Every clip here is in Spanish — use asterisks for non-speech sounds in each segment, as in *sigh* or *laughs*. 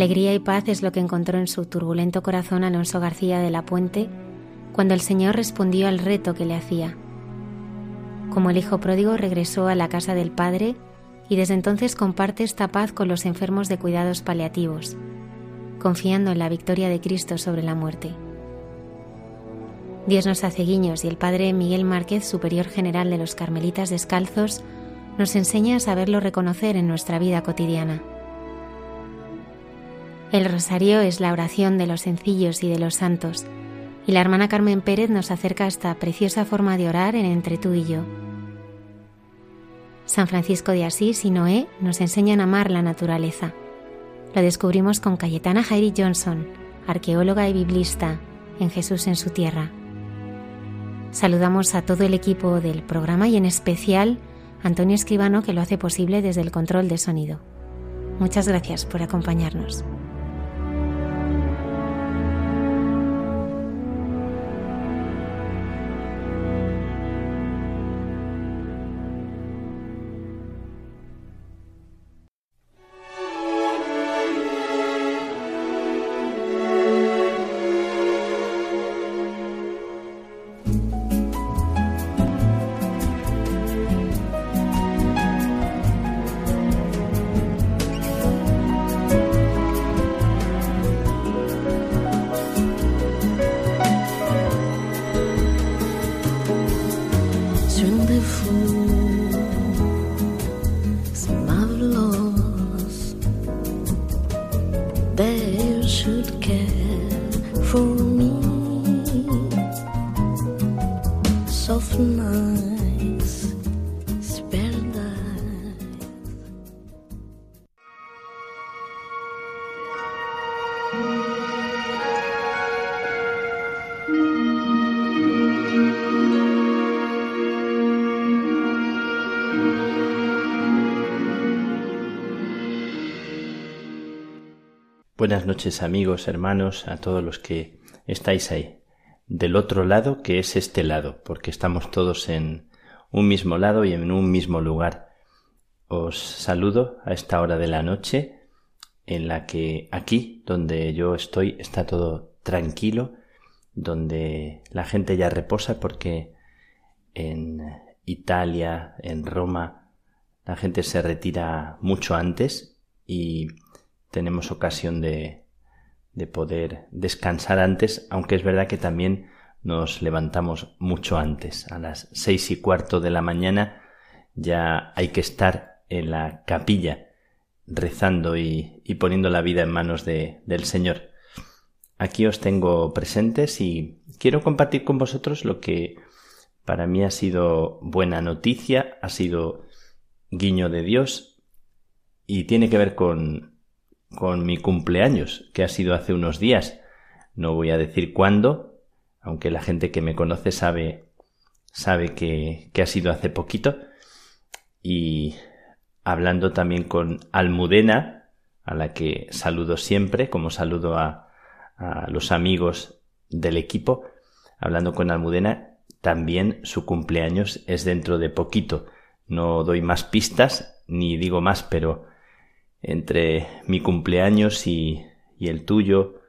Alegría y paz es lo que encontró en su turbulento corazón Alonso García de la Puente cuando el Señor respondió al reto que le hacía. Como el hijo pródigo regresó a la casa del Padre y desde entonces comparte esta paz con los enfermos de cuidados paliativos, confiando en la victoria de Cristo sobre la muerte. Dios nos hace guiños y el Padre Miguel Márquez, superior general de los Carmelitas Descalzos, nos enseña a saberlo reconocer en nuestra vida cotidiana. El rosario es la oración de los sencillos y de los santos, y la hermana Carmen Pérez nos acerca a esta preciosa forma de orar en entre tú y yo. San Francisco de Asís y Noé nos enseñan a amar la naturaleza. Lo descubrimos con Cayetana Jairi Johnson, arqueóloga y biblista en Jesús en su tierra. Saludamos a todo el equipo del programa y en especial a Antonio Escribano que lo hace posible desde el control de sonido. Muchas gracias por acompañarnos. Buenas noches amigos, hermanos, a todos los que estáis ahí. Del otro lado que es este lado, porque estamos todos en un mismo lado y en un mismo lugar. Os saludo a esta hora de la noche en la que aquí, donde yo estoy, está todo tranquilo, donde la gente ya reposa porque en Italia, en Roma, la gente se retira mucho antes y tenemos ocasión de, de poder descansar antes, aunque es verdad que también nos levantamos mucho antes. A las seis y cuarto de la mañana ya hay que estar en la capilla rezando y, poniendo la vida en manos de, del Señor. Aquí os tengo presentes y quiero compartir con vosotros lo que para mí ha sido buena noticia, ha sido guiño de Dios y tiene que ver con con mi cumpleaños, que ha sido hace unos días. No voy a decir cuándo, aunque la gente que me conoce sabe, sabe que, que ha sido hace poquito. Y hablando también con Almudena, a la que saludo siempre, como saludo a, a los amigos del equipo, hablando con Almudena, también su cumpleaños es dentro de poquito. No doy más pistas, ni digo más, pero entre mi cumpleaños y, y el tuyo,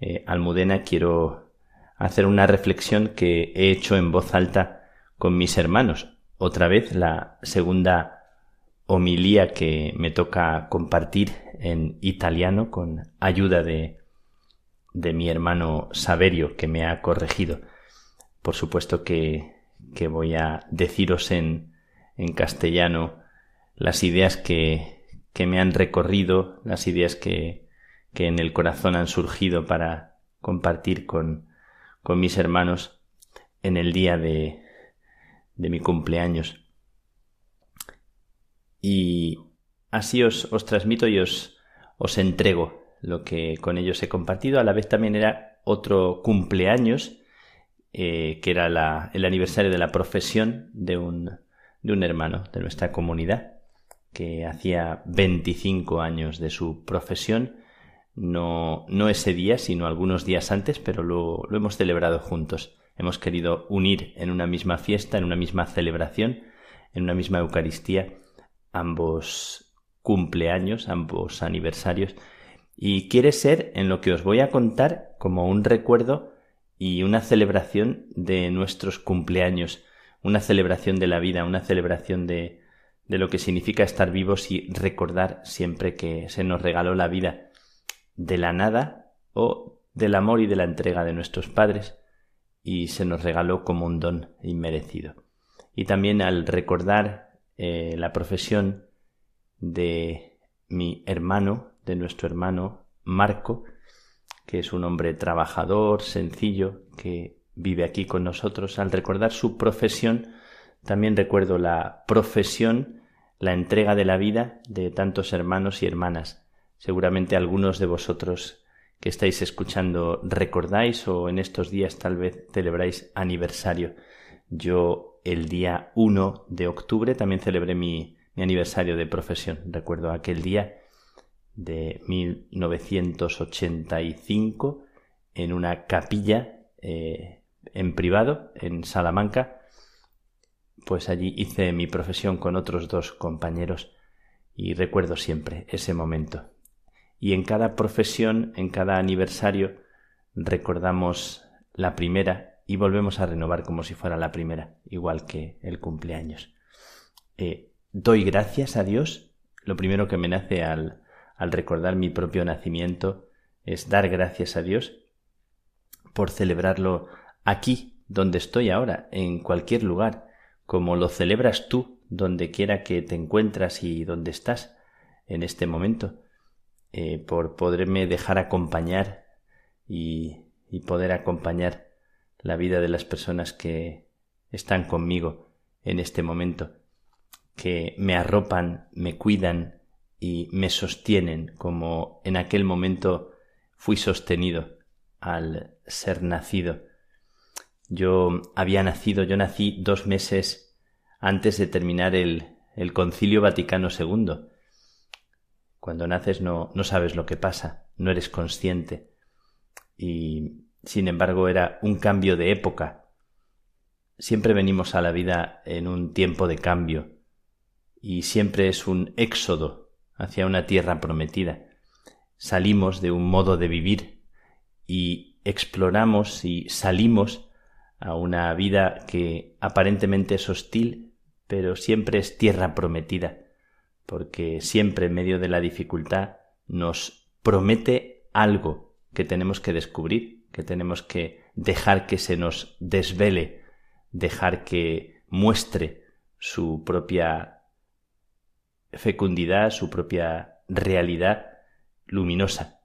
eh, Almudena, quiero hacer una reflexión que he hecho en voz alta con mis hermanos. Otra vez la segunda homilía que me toca compartir en italiano con ayuda de, de mi hermano Saverio que me ha corregido. Por supuesto que, que voy a deciros en, en castellano las ideas que, que me han recorrido, las ideas que, que en el corazón han surgido para compartir con, con mis hermanos en el día de, de mi cumpleaños. Y así os, os transmito y os, os entrego lo que con ellos he compartido. A la vez también era otro cumpleaños, eh, que era la, el aniversario de la profesión de un, de un hermano de nuestra comunidad, que hacía 25 años de su profesión no, no ese día, sino algunos días antes, pero lo, lo hemos celebrado juntos. Hemos querido unir en una misma fiesta, en una misma celebración, en una misma Eucaristía, ambos cumpleaños, ambos aniversarios, y quiere ser en lo que os voy a contar como un recuerdo y una celebración de nuestros cumpleaños, una celebración de la vida, una celebración de, de lo que significa estar vivos y recordar siempre que se nos regaló la vida de la nada o del amor y de la entrega de nuestros padres y se nos regaló como un don inmerecido. Y también al recordar eh, la profesión de mi hermano, de nuestro hermano Marco, que es un hombre trabajador, sencillo, que vive aquí con nosotros, al recordar su profesión, también recuerdo la profesión, la entrega de la vida de tantos hermanos y hermanas Seguramente algunos de vosotros que estáis escuchando recordáis o en estos días tal vez celebráis aniversario. Yo el día 1 de octubre también celebré mi, aniversario de profesión. Recuerdo aquel día de 1985 en una capilla eh, en privado en Salamanca. Pues allí hice mi profesión con otros dos compañeros y recuerdo siempre ese momento y en cada profesión, en cada aniversario, recordamos la primera y volvemos a renovar como si fuera la primera, igual que el cumpleaños. Eh, doy gracias a Dios. Lo primero que me nace al, al recordar mi propio nacimiento es dar gracias a Dios por celebrarlo aquí, donde estoy ahora, en cualquier lugar, como lo celebras tú, donde quiera que te encuentras y donde estás en este momento. Eh, por poderme dejar acompañar y, y poder acompañar la vida de las personas que están conmigo en este momento, que me arropan, me cuidan y me sostienen como en aquel momento fui sostenido al ser nacido. Yo había nacido, yo nací dos meses antes de terminar el, el Concilio Vaticano II cuando naces no, no sabes lo que pasa, no eres consciente. Y sin embargo era un cambio de época. Siempre venimos a la vida en un tiempo de cambio y siempre es un éxodo hacia una tierra prometida. Salimos de un modo de vivir y exploramos y salimos a una vida que aparentemente es hostil, pero siempre es tierra prometida porque siempre en medio de la dificultad nos promete algo que tenemos que descubrir, que tenemos que dejar que se nos desvele, dejar que muestre su propia fecundidad, su propia realidad luminosa.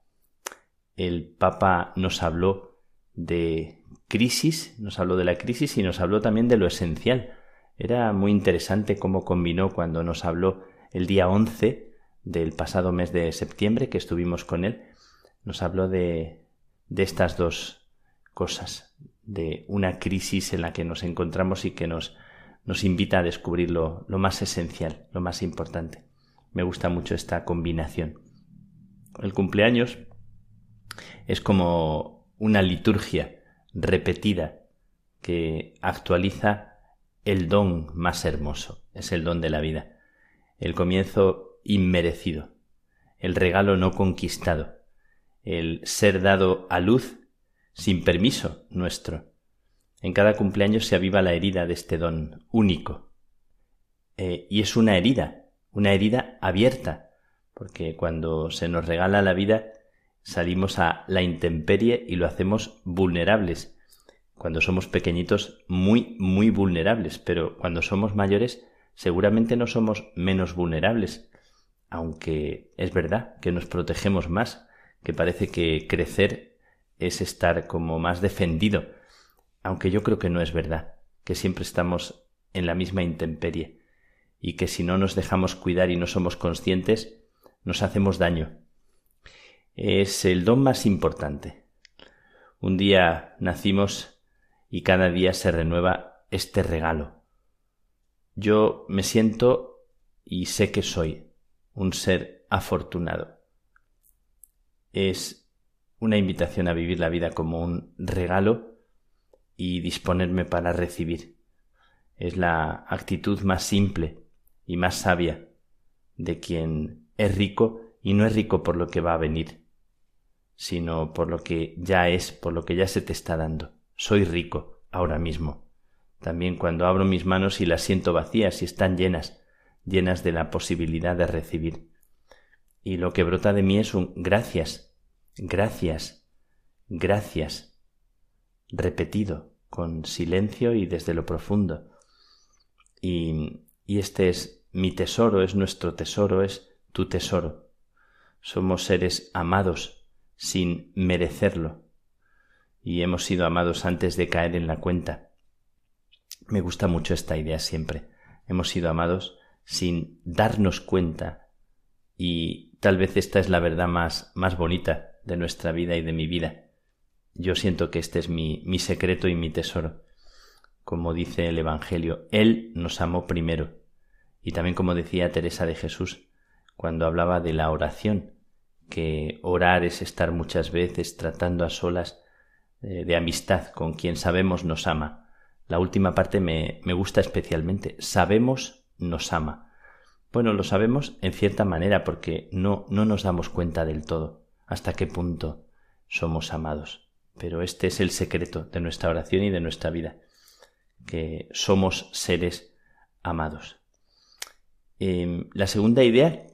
El Papa nos habló de crisis, nos habló de la crisis y nos habló también de lo esencial. Era muy interesante cómo combinó cuando nos habló el día 11 del pasado mes de septiembre que estuvimos con él, nos habló de, de estas dos cosas, de una crisis en la que nos encontramos y que nos, nos invita a descubrir lo, lo más esencial, lo más importante. Me gusta mucho esta combinación. El cumpleaños es como una liturgia repetida que actualiza el don más hermoso, es el don de la vida el comienzo inmerecido, el regalo no conquistado, el ser dado a luz sin permiso nuestro. En cada cumpleaños se aviva la herida de este don único. Eh, y es una herida, una herida abierta, porque cuando se nos regala la vida salimos a la intemperie y lo hacemos vulnerables. Cuando somos pequeñitos, muy, muy vulnerables, pero cuando somos mayores, seguramente no somos menos vulnerables, aunque es verdad que nos protegemos más, que parece que crecer es estar como más defendido, aunque yo creo que no es verdad, que siempre estamos en la misma intemperie, y que si no nos dejamos cuidar y no somos conscientes, nos hacemos daño. Es el don más importante. Un día nacimos y cada día se renueva este regalo. Yo me siento y sé que soy un ser afortunado. Es una invitación a vivir la vida como un regalo y disponerme para recibir. Es la actitud más simple y más sabia de quien es rico y no es rico por lo que va a venir, sino por lo que ya es, por lo que ya se te está dando. Soy rico ahora mismo. También cuando abro mis manos y las siento vacías y están llenas, llenas de la posibilidad de recibir. Y lo que brota de mí es un gracias, gracias, gracias, repetido, con silencio y desde lo profundo. Y, y este es mi tesoro, es nuestro tesoro, es tu tesoro. Somos seres amados sin merecerlo y hemos sido amados antes de caer en la cuenta. Me gusta mucho esta idea siempre. Hemos sido amados sin darnos cuenta y tal vez esta es la verdad más, más bonita de nuestra vida y de mi vida. Yo siento que este es mi, mi secreto y mi tesoro. Como dice el Evangelio, Él nos amó primero. Y también como decía Teresa de Jesús, cuando hablaba de la oración, que orar es estar muchas veces tratando a solas eh, de amistad con quien sabemos nos ama. La última parte me, me gusta especialmente. Sabemos nos ama. Bueno, lo sabemos en cierta manera porque no, no nos damos cuenta del todo hasta qué punto somos amados. Pero este es el secreto de nuestra oración y de nuestra vida, que somos seres amados. Em, la segunda idea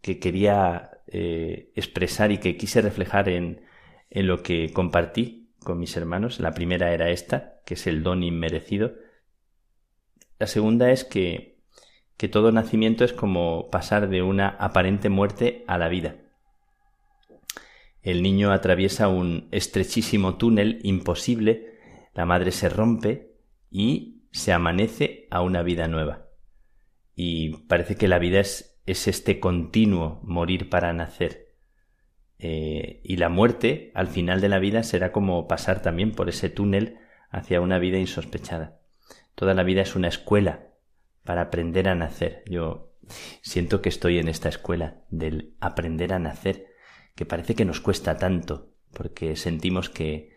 que quería eh, expresar y que quise reflejar en, en lo que compartí con mis hermanos. La primera era esta, que es el don inmerecido. La segunda es que, que todo nacimiento es como pasar de una aparente muerte a la vida. El niño atraviesa un estrechísimo túnel imposible, la madre se rompe y se amanece a una vida nueva. Y parece que la vida es es este continuo morir para nacer. Eh, y la muerte al final de la vida será como pasar también por ese túnel hacia una vida insospechada. Toda la vida es una escuela para aprender a nacer. Yo siento que estoy en esta escuela del aprender a nacer, que parece que nos cuesta tanto, porque sentimos que,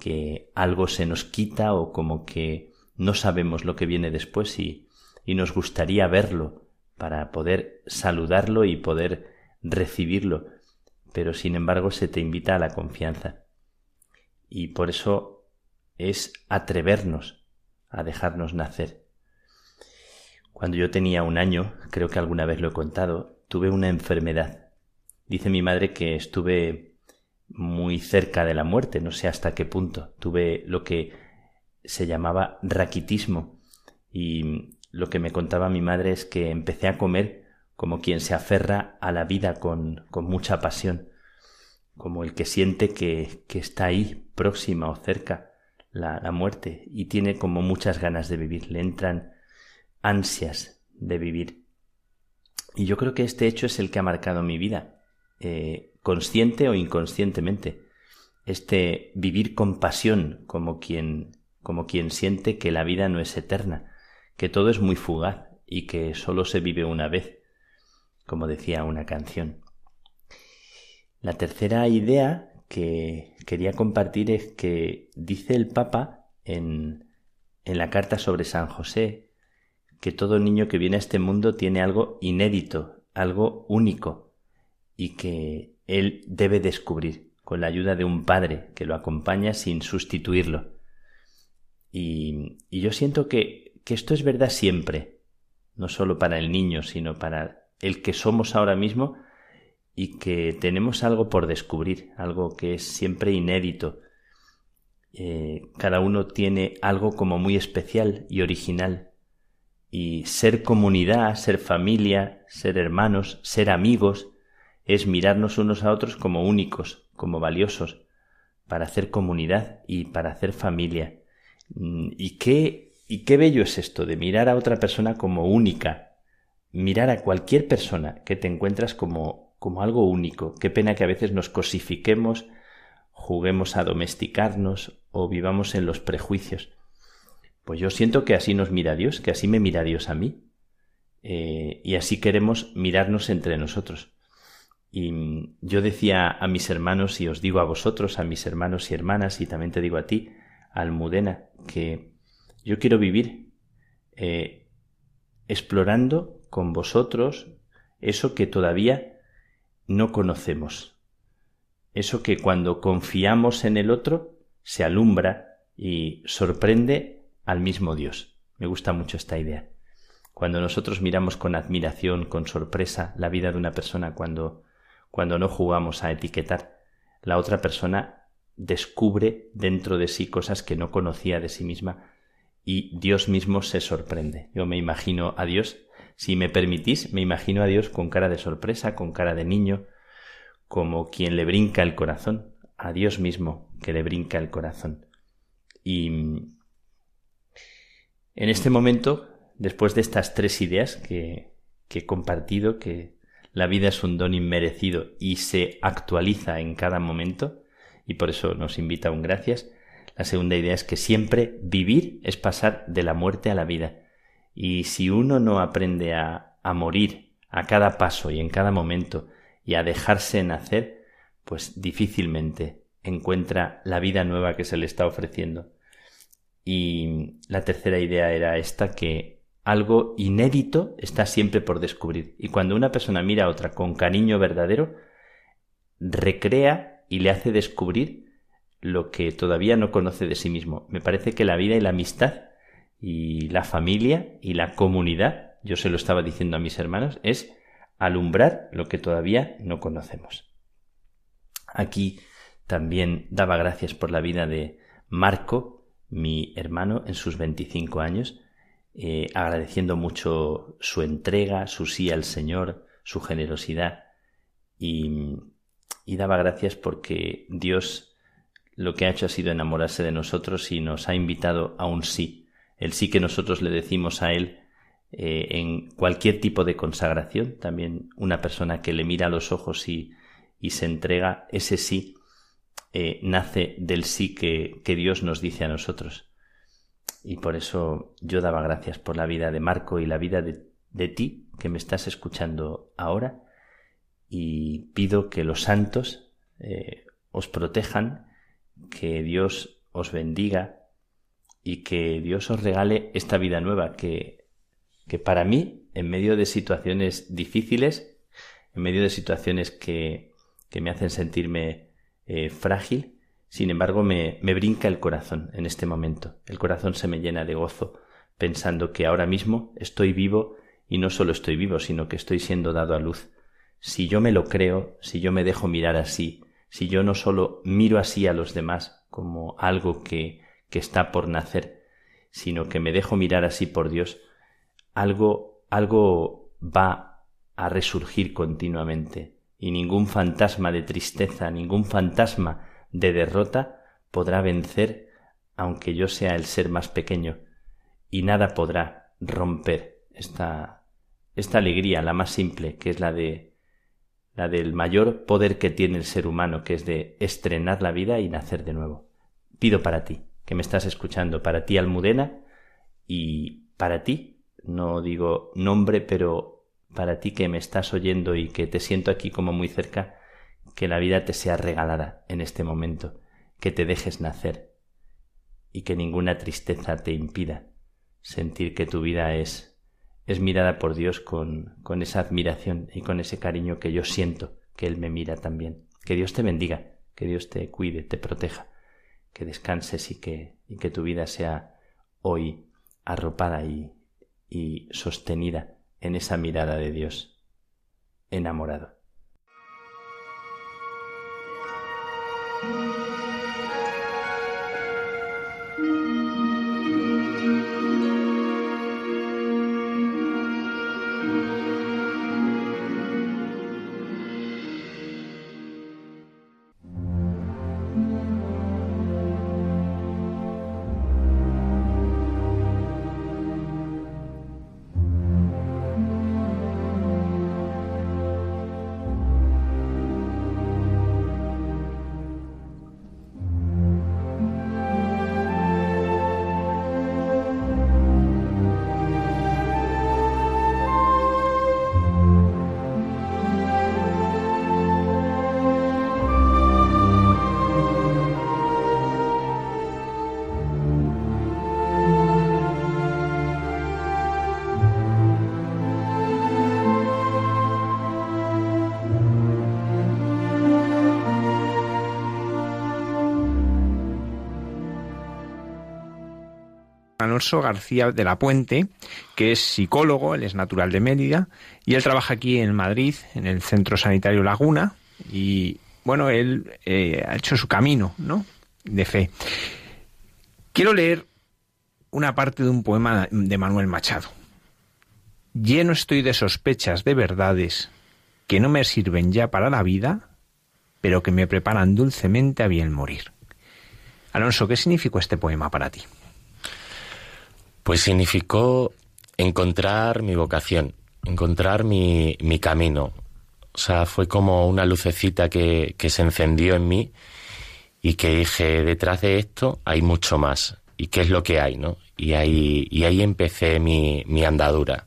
que algo se nos quita o como que no sabemos lo que viene después y, y nos gustaría verlo para poder saludarlo y poder recibirlo, pero sin embargo se te invita a la confianza. Y por eso es atrevernos a dejarnos nacer. Cuando yo tenía un año, creo que alguna vez lo he contado, tuve una enfermedad. Dice mi madre que estuve muy cerca de la muerte, no sé hasta qué punto. Tuve lo que se llamaba raquitismo y lo que me contaba mi madre es que empecé a comer como quien se aferra a la vida con, con mucha pasión, como el que siente que, que está ahí, próxima o cerca, la, la, muerte, y tiene como muchas ganas de vivir, le entran ansias de vivir. Y yo creo que este hecho es el que ha marcado mi vida, eh, consciente o inconscientemente. Este vivir con pasión, como quien, como quien siente que la vida no es eterna, que todo es muy fugaz y que solo se vive una vez, como decía una canción. La tercera idea que quería compartir es que dice el Papa en, en la carta sobre San José que todo niño que viene a este mundo tiene algo inédito, algo único, y que él debe descubrir con la ayuda de un padre que lo acompaña sin sustituirlo. Y, yo siento que, que esto es verdad siempre, no solo para el niño, sino para el que somos ahora mismo y que tenemos algo por descubrir, algo que es siempre inédito. Eh, cada uno tiene algo como muy especial y original. Y ser comunidad, ser familia, ser hermanos, ser amigos, es mirarnos unos a otros como únicos, como valiosos, para hacer comunidad y para hacer familia. Mm, ¿Y qué, y qué bello es esto de mirar a otra persona como única, mirar a cualquier persona que te encuentras como, como algo único. Qué pena que a veces nos cosifiquemos, juguemos a domesticarnos o vivamos en los prejuicios. Pues yo siento que así nos mira Dios, que así me mira Dios a mí. Eh, y así queremos mirarnos entre nosotros. Y mm, yo decía a mis hermanos, y os digo a vosotros, a mis hermanos y hermanas, y también te digo a ti, Almudena, que yo quiero vivir eh, explorando con vosotros eso que todavía no conocemos, eso que cuando confiamos en el otro se alumbra y sorprende al mismo Dios. Me gusta mucho esta idea. Cuando nosotros miramos con admiración, con sorpresa la vida de una persona, cuando, cuando no jugamos a etiquetar, la otra persona descubre dentro de sí cosas que no conocía de sí misma y Dios mismo se sorprende. Yo me imagino a Dios, si me permitís, me imagino a Dios con cara de sorpresa, con cara de niño, como quien le brinca el corazón, a Dios mismo que le brinca el corazón. Y en este momento, después de estas tres ideas que, he compartido, que la vida es un don inmerecido y se actualiza en cada momento, y por eso nos invita a un gracias, la segunda idea es que siempre vivir es pasar de la muerte a la vida. Y si uno no aprende a morir a cada paso y en cada momento y a dejarse nacer, pues difícilmente encuentra la vida nueva que se le está ofreciendo. Y la tercera idea era esta que algo inédito está siempre por descubrir. Y cuando una persona mira a otra con cariño verdadero, recrea y le hace descubrir lo que todavía no conoce de sí mismo. Me parece que la vida y la amistad y la familia y la comunidad, yo se lo estaba diciendo a mis hermanos, es alumbrar lo que todavía no conocemos. Aquí también daba gracias por la vida de Marco, mi hermano, en sus 25 años, eh, agradeciendo mucho su entrega, su sí al Señor, su generosidad y, daba gracias porque Dios lo que ha hecho ha sido enamorarse de nosotros y nos ha invitado a un sí, el sí que nosotros le decimos a Él eh, en cualquier tipo de consagración, también una persona que le mira a los ojos y se entrega, ese sí eh, nace del sí que, que Dios nos dice a nosotros. Y por eso yo daba gracias por la vida de Marco y la vida de, de ti que me estás escuchando ahora y pido que los santos eh, os protejan que Dios os bendiga y que Dios os regale esta vida nueva que, que para mí, en medio de situaciones difíciles, en medio de situaciones que, que me hacen sentirme eh, frágil, sin embargo me, me brinca el corazón en este momento. El corazón se me llena de gozo pensando que ahora mismo estoy vivo y no solo estoy vivo, sino que estoy siendo dado a luz. Si yo me lo creo, si yo me dejo mirar así, si yo no solo miro así a los demás como algo que, que está por nacer, sino que me dejo mirar así por Dios, algo, algo va a resurgir continuamente y ningún fantasma de tristeza, ningún fantasma de derrota podrá vencer aunque yo sea el ser más pequeño y nada podrá romper esta, esta alegría, la más simple, que es la de la del mayor poder que tiene el ser humano, que es de estrenar la vida y nacer de nuevo. Pido para ti, que me estás escuchando, para ti Almudena y para ti, no digo nombre, pero para ti que me estás oyendo y que te siento aquí como muy cerca, que la vida te sea regalada en este momento, que te dejes nacer y que ninguna tristeza te impida sentir que tu vida es es mirada por Dios con, con esa admiración y con ese cariño que yo siento que Él me mira también. Que Dios te bendiga, Que Dios te cuide, te proteja, que descanses y que, y que tu vida sea hoy arropada y, y sostenida en esa mirada de Dios enamorado. Alonso García de la Puente, que es psicólogo, él es natural de Mérida, y él trabaja aquí en Madrid, en el Centro Sanitario Laguna, y bueno, él eh, ha hecho su camino, ¿no? De fe. Quiero leer una parte de un poema de Manuel Machado. Lleno estoy de sospechas de verdades que no me sirven ya para la vida, pero que me preparan dulcemente a bien morir. Alonso, ¿qué significó este poema para ti? Pues significó encontrar mi vocación, encontrar mi, mi camino. O sea, fue como una lucecita que, que se encendió en mí y que dije, detrás de esto hay mucho más. ¿Y qué es lo que hay, no? Y ahí, y ahí empecé mi, mi andadura.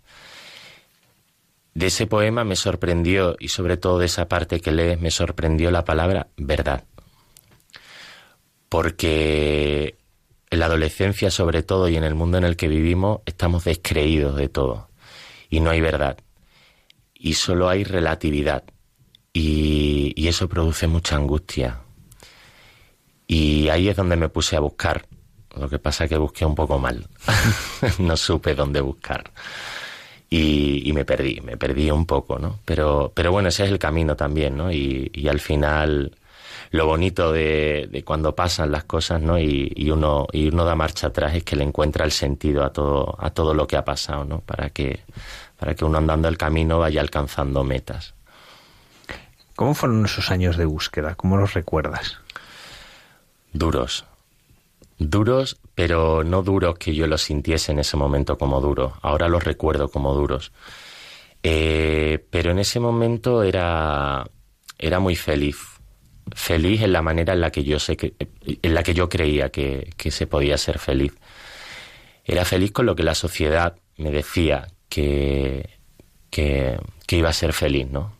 De ese poema me sorprendió, y sobre todo de esa parte que lees, me sorprendió la palabra verdad. Porque en la adolescencia sobre todo y en el mundo en el que vivimos estamos descreídos de todo. Y no hay verdad. Y solo hay relatividad. Y, eso produce mucha angustia. Y ahí es donde me puse a buscar. Lo que pasa es que busqué un poco mal. *laughs* No supe dónde buscar. Y, y, me perdí me perdí un poco no pero pero bueno ese es el camino también no y al final lo bonito de, de cuando pasan las cosas, ¿no? Y, y, uno, y uno da marcha atrás es que le encuentra el sentido a todo, a todo lo que ha pasado, ¿no? Para que, para que uno andando el camino vaya alcanzando metas. ¿Cómo fueron esos años de búsqueda? ¿Cómo los recuerdas? Duros. Duros, pero no duros que yo los sintiese en ese momento como duros. Ahora los recuerdo como duros. Eh, pero en ese momento era, era muy feliz feliz en la manera en la que yo sé que, en la que yo creía que, que, se podía ser feliz. Era feliz con lo que la sociedad me decía que, que, que iba a ser feliz, ¿no?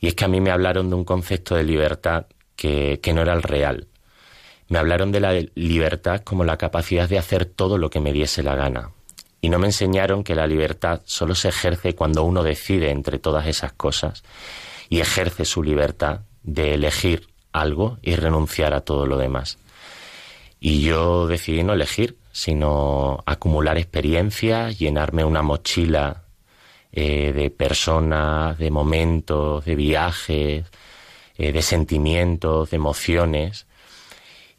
Y es que a mí me hablaron de un concepto de libertad que, que no era el real. Me hablaron de la libertad como la capacidad de hacer todo lo que me diese la gana. Y no me enseñaron que la libertad solo se ejerce cuando uno decide entre todas esas cosas y ejerce su libertad de elegir algo y renunciar a todo lo demás. Y yo decidí no elegir, sino acumular experiencias, llenarme una mochila eh, de personas, de momentos, de viajes, eh, de sentimientos, de emociones,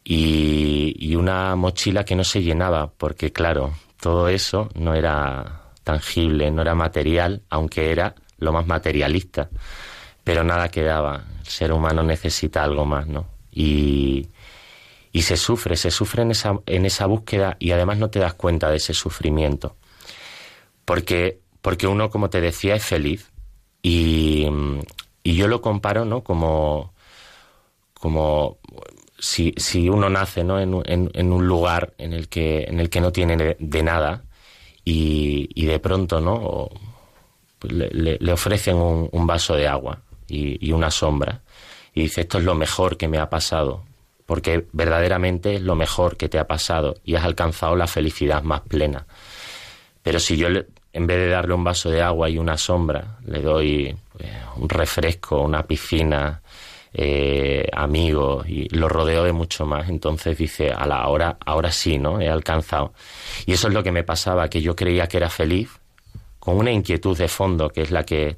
y, y una mochila que no se llenaba, porque claro, todo eso no era tangible, no era material, aunque era lo más materialista, pero nada quedaba ser humano necesita algo más, ¿no? Y, y se sufre, se sufre en esa, en esa búsqueda y además no te das cuenta de ese sufrimiento. Porque, porque uno, como te decía, es feliz. Y, y yo lo comparo, ¿no? Como, como si, si uno nace, ¿no? En, en, en, un lugar en el que, en el que no tiene de, nada y, y, de pronto, ¿no? Pues le, le, le, ofrecen un, un vaso de agua y, una sombra. Y dice, esto es lo mejor que me ha pasado, porque verdaderamente es lo mejor que te ha pasado y has alcanzado la felicidad más plena. Pero si yo, en vez de darle un vaso de agua y una sombra, le doy pues, un refresco, una piscina, eh, amigos y lo rodeo de mucho más. Entonces dice, a la hora, ahora sí, ¿no? He alcanzado. Y eso es lo que me pasaba, que yo creía que era feliz, con una inquietud de fondo que es la que,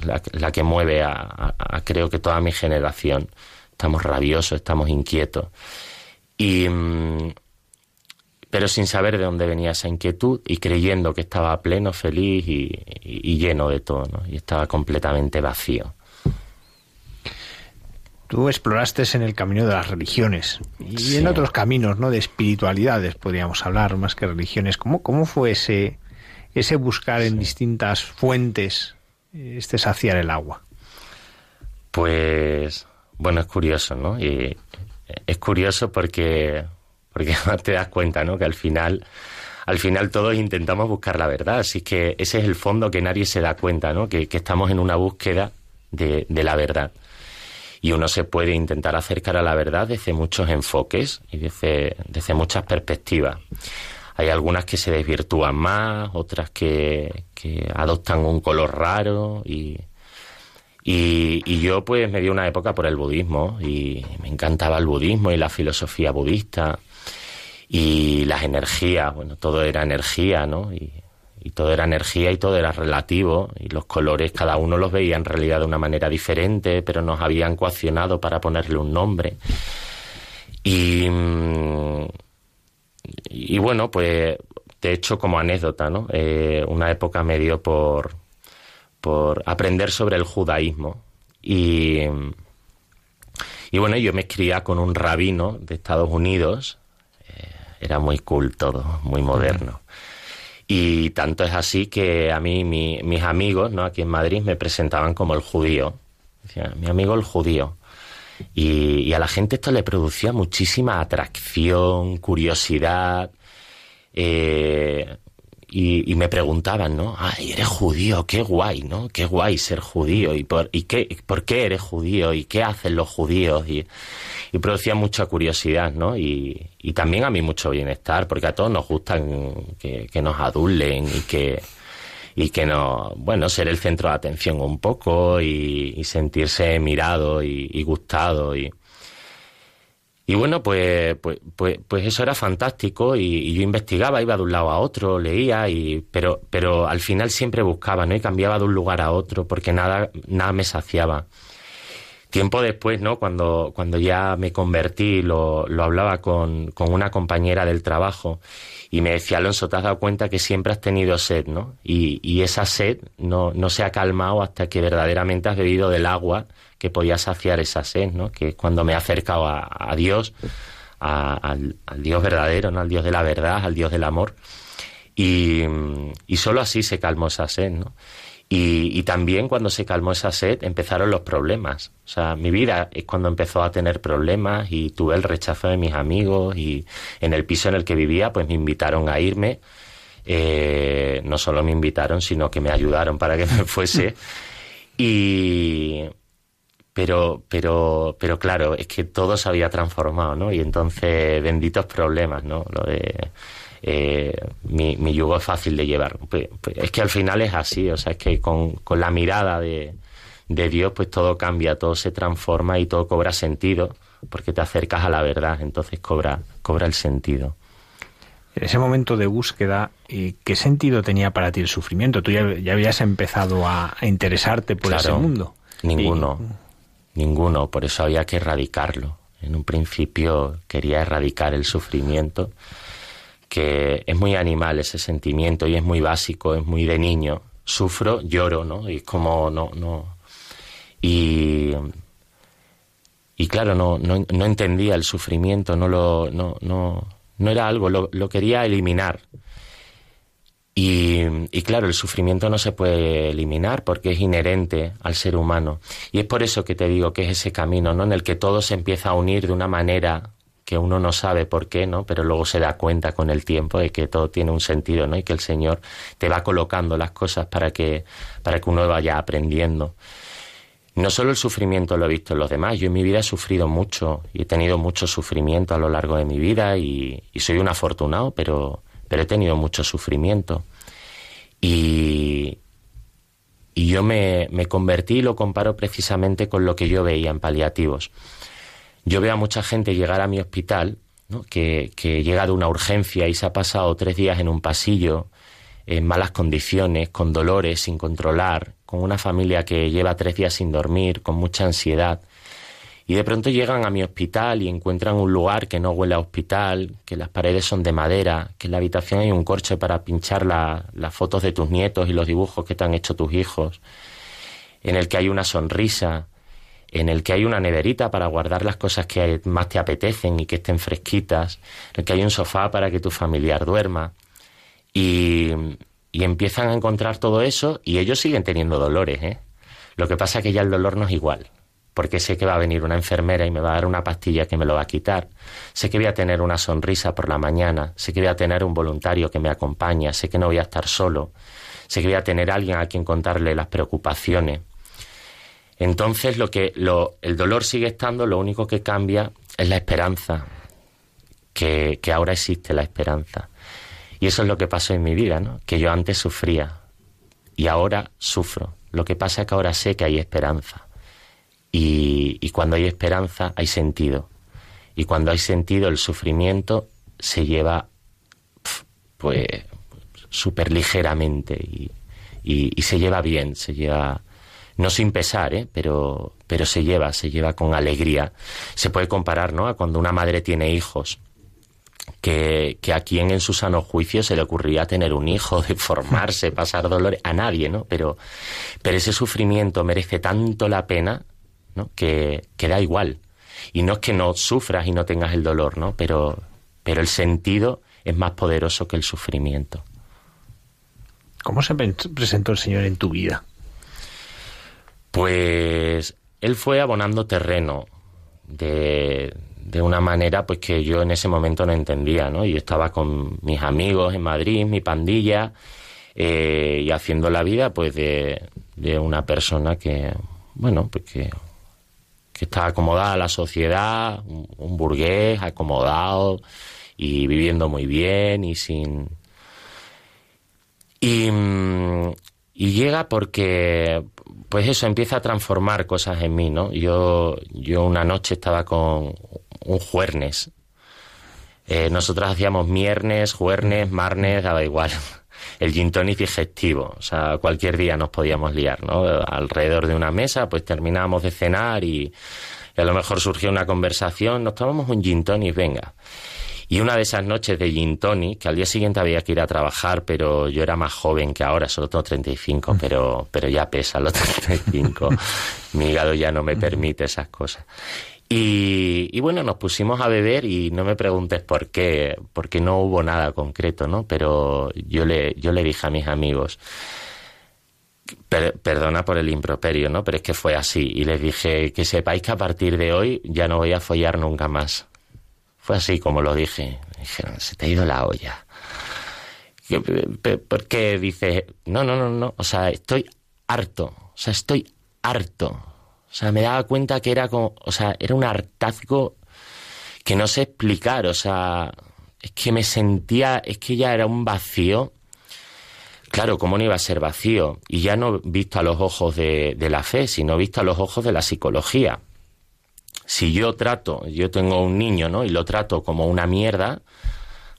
la, que mueve a, creo que toda mi generación. Estamos rabiosos, estamos inquietos. Y, mm, pero sin saber de dónde venía esa inquietud y creyendo que estaba pleno, feliz y, lleno de todo, ¿no? y estaba completamente vacío. Tú exploraste en el camino de las religiones y en otros caminos, ¿no? De espiritualidades, podríamos hablar, más que religiones. ¿Cómo, cómo fue ese, ese buscar en distintas fuentes este saciar el agua? Pues, bueno, es curioso, ¿no? Y es curioso porque, porque *laughs* te das cuenta, ¿no? Que al final, al final todos intentamos buscar la verdad. Así que ese es el fondo que nadie se da cuenta, ¿no? Que, que estamos en una búsqueda de, de la verdad y uno se puede intentar acercar a la verdad desde muchos enfoques y desde, desde muchas perspectivas. Hay algunas que se desvirtúan más, otras que, que adoptan un color raro y, y, yo pues me di una época por el budismo y me encantaba el budismo y la filosofía budista y las energías, bueno, todo era energía, ¿no? Y, y todo era energía y todo era relativo y los colores cada uno los veía en realidad de una manera diferente, pero nos habían coaccionado para ponerle un nombre. Y, y bueno, pues de hecho como anécdota, ¿no? Eh, una época me dio por, por aprender sobre el judaísmo y, y bueno, yo me escribía con un rabino de Estados Unidos, eh, era muy cool todo, muy moderno. Y tanto es así que a mí mis amigos, ¿no? Aquí en Madrid me presentaban como el judío. Decía, mi amigo el judío. Y, a la gente esto le producía muchísima atracción, curiosidad. Eh, y, me preguntaban, ¿no? Ay, eres judío, qué guay, ¿no? Qué guay ser judío. ¿Y por, y qué, por qué eres judío? ¿Y qué hacen los judíos? Y, y producía mucha curiosidad, ¿no? Y, y, también a mí mucho bienestar, porque a todos nos gustan que, que nos adulen y que y que no, bueno, ser el centro de atención un poco y, sentirse mirado y, y gustado y, y bueno, pues, pues, pues, pues eso era fantástico y, yo investigaba, iba de un lado a otro, leía, y, pero, pero al final siempre buscaba, ¿no? Y cambiaba de un lugar a otro porque nada, nada me saciaba. Tiempo después, ¿no? Cuando, cuando ya me convertí, lo, lo hablaba con, con una compañera del trabajo y me decía, Alonso, te has dado cuenta que siempre has tenido sed, ¿no? Y, esa sed no, no se ha calmado hasta que verdaderamente has bebido del agua que podía saciar esa sed, ¿no? Que cuando me he acercado a, Dios, al, Dios verdadero, ¿no? Al Dios de la verdad, al Dios del amor. Y, y solo así se calmó esa sed, ¿no? Y, y, también cuando se calmó esa sed empezaron los problemas. O sea, mi vida es cuando empezó a tener problemas y tuve el rechazo de mis amigos y en el piso en el que vivía pues me invitaron a irme. Eh, no solo me invitaron, sino que me ayudaron para que *laughs* me fuese. Y, pero, pero, pero claro, es que todo se había transformado, ¿no? Y entonces, benditos problemas, ¿no? Lo de eh, mi, mi, yugo es fácil de llevar. Pues, pues, es que al final es así, o sea, es que con, con la mirada de, de Dios, pues todo cambia, todo se transforma y todo cobra sentido, porque te acercas a la verdad, entonces cobra, cobra el sentido. En ese momento de búsqueda, ¿qué sentido tenía para ti el sufrimiento? Tú ya, habías empezado a, interesarte por ese mundo. Ninguno. Ninguno, por eso había que erradicarlo. En un principio quería erradicar el sufrimiento, que es muy animal ese sentimiento y es muy básico, es muy de niño. Sufro, lloro, ¿no? Y como no, no. Y, y claro, no, no, no entendía el sufrimiento, no lo, no, no, no era algo, lo, lo quería eliminar. Y, claro, el sufrimiento no se puede eliminar porque es inherente al ser humano. Y es por eso que te digo que es ese camino, ¿no? En el que todo se empieza a unir de una manera que uno no sabe por qué, ¿no? Pero luego se da cuenta con el tiempo de que todo tiene un sentido, ¿no? Y que el Señor te va colocando las cosas para que, para que uno vaya aprendiendo. No solo el sufrimiento lo he visto en los demás, yo en mi vida he sufrido mucho y he tenido mucho sufrimiento a lo largo de mi vida y, soy un afortunado, pero, pero he tenido mucho sufrimiento. Y, y yo me, me convertí y lo comparo precisamente con lo que yo veía en paliativos. Yo veo a mucha gente llegar a mi hospital, que, que llega de una urgencia y se ha pasado tres días en un pasillo, en malas condiciones, con dolores, sin controlar, con una familia que lleva tres días sin dormir, con mucha ansiedad. Y de pronto llegan a mi hospital y encuentran un lugar que no huele a hospital, que las paredes son de madera, que en la habitación hay un corche para pinchar las fotos de tus nietos y los dibujos que te han hecho tus hijos, en el que hay una sonrisa, en el que hay una neverita para guardar las cosas que más te apetecen y que estén fresquitas, en el que hay un sofá para que tu familiar duerma. Y, y empiezan a encontrar todo eso y ellos siguen teniendo dolores, ¿eh? Lo que pasa es que ya el dolor no es igual, porque sé que va a venir una enfermera y me va a dar una pastilla que me lo va a quitar. Sé que voy a tener una sonrisa por la mañana, sé que voy a tener un voluntario que me acompaña, sé que no voy a estar solo, sé que voy a tener alguien a quien contarle las preocupaciones. Entonces lo que lo, el dolor sigue estando, lo único que cambia es la esperanza, que, que ahora existe la esperanza. Y eso es lo que pasó en mi vida, ¿no? Que yo antes sufría y ahora sufro. Lo que pasa es que ahora sé que hay esperanza. Y, y cuando hay esperanza hay sentido. Y cuando hay sentido el sufrimiento se lleva pues súper ligeramente y, y, y, se lleva bien, se lleva no sin pesar, ¿eh? pero, pero se lleva, se lleva con alegría. Se puede comparar ¿no? a cuando una madre tiene hijos que, que a quien en su sano juicio se le ocurría tener un hijo, *laughs* deformarse, pasar dolores, a nadie, ¿no? Pero, pero ese sufrimiento merece tanto la pena, ¿no? Que, que da igual. Y no es que no sufras y no tengas el dolor, ¿no? Pero, pero el sentido es más poderoso que el sufrimiento. ¿Cómo se presentó el Señor en tu vida? Pues él fue abonando terreno de, de una manera pues que yo en ese momento no entendía, ¿no? Yo estaba con mis amigos en Madrid, mi pandilla, eh, y haciendo la vida pues de, de una persona que, bueno, pues que, que está acomodada a la sociedad, un, un burgués acomodado y viviendo muy bien y sin... Y, y llega porque, pues eso, empieza a transformar cosas en mí, ¿no? Yo, yo una noche estaba con un juernes. Eh, nosotros hacíamos miernes, juernes, marnes, daba igual. *laughs* El gin tonic digestivo, o sea, cualquier día nos podíamos liar, ¿no? Alrededor de una mesa, pues terminábamos de cenar y, y a lo mejor surgió una conversación, nos tomamos un gin tonic, venga. Y una de esas noches de gin tonic, que al día siguiente había que ir a trabajar, pero yo era más joven que ahora, solo tengo 35, pero, pero ya pesa los *laughs* 35. Mi hígado ya no me permite esas cosas. Y, y, bueno, nos pusimos a beber y no me preguntes por qué, porque no hubo nada concreto, ¿no? Pero yo le, yo le dije a mis amigos, per, perdona por el improperio, ¿no? Pero es que fue así. Y les dije que sepáis que a partir de hoy ya no voy a follar nunca más. Fue así como lo dije. Dijeron, se te ha ido la olla. ¿Por qué dices? No, no, no, no. O sea, estoy harto. O sea, estoy harto o sea, me daba cuenta que era como, o sea, era un hartazgo que no sé explicar, o sea, es que me sentía, es que ya era un vacío. Claro, ¿cómo no iba a ser vacío? Y ya no visto a los ojos de, de la fe, sino visto a los ojos de la psicología. Si yo trato, yo tengo un niño, ¿no? Y lo trato como una mierda,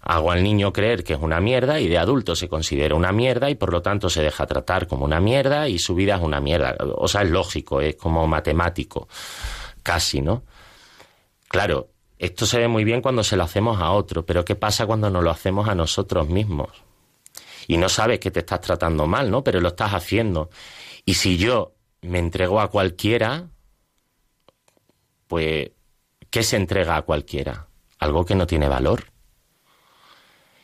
hago al niño creer que es una mierda y de adulto se considera una mierda y por lo tanto se deja tratar como una mierda y su vida es una mierda. O sea, es lógico, es como matemático, casi, ¿no? Claro, esto se ve muy bien cuando se lo hacemos a otro, pero ¿qué pasa cuando nos lo hacemos a nosotros mismos? Y no sabes que te estás tratando mal, ¿no? Pero lo estás haciendo. Y si yo me entrego a cualquiera, pues, ¿qué se entrega a cualquiera? Algo que no tiene valor.